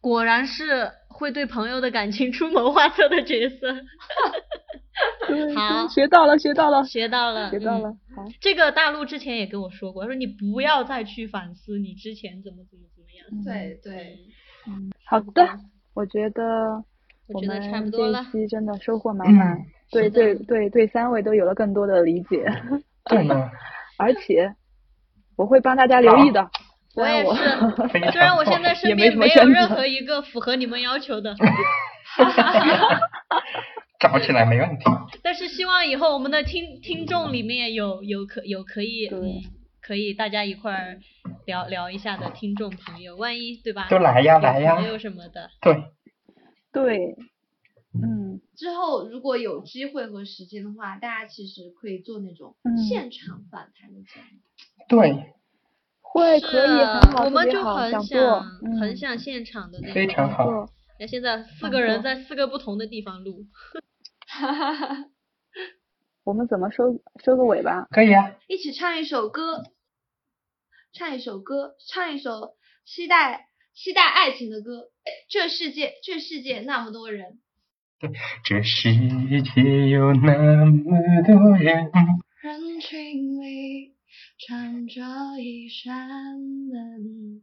果然是会对朋友的感情出谋划策的角色，<laughs> 对，好对学到了，学到了，学到了，嗯学到了。好，这个大陆之前也跟我说过，他说你不要再去反思你之前怎么怎么怎么样。对对，好的，我觉得我我觉得们差不多了这一期真的收获满满，嗯对对对对，三位都有了更多的理解。对呢，而且我会帮大家留意的。我也是，虽然我 <laughs> 现在身边没有任何一个符合你们要求的，<laughs> 找起来没问题。<laughs> 但是希望以后我们的听听众里面有有可有可以嗯可以大家一块儿聊聊一下的听众朋友，万一对吧？都来呀来呀朋友什么的，对，对，嗯，之后如果有机会和时间的话，大家其实可以做那种嗯现场访谈的节目。对，会可以很好，我们就很想做，很嗯，想现场的那种。非常好。做那现在四个人在四个不同的地方录，<laughs> 哈哈哈我们怎么收收个尾吧？可以啊，一起唱一首歌，唱一首歌，唱一首期待期待爱情的歌。这世界，这世界那么多人，这世界有那么多人，人群里藏着一扇门，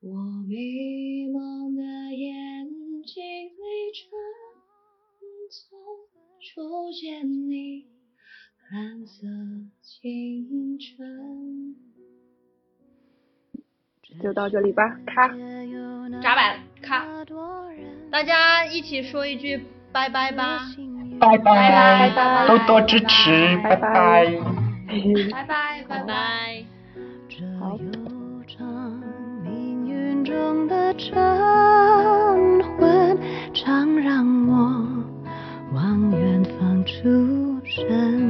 我迷蒙的眼睛里正从初见你蓝色清晨。就到这里吧，咔。扎板咔。大家一起说一句拜拜吧。拜拜拜拜多多支持，拜拜拜拜。拜拜拜拜。这好悠长命运中的晨昏，常让我望远方出神。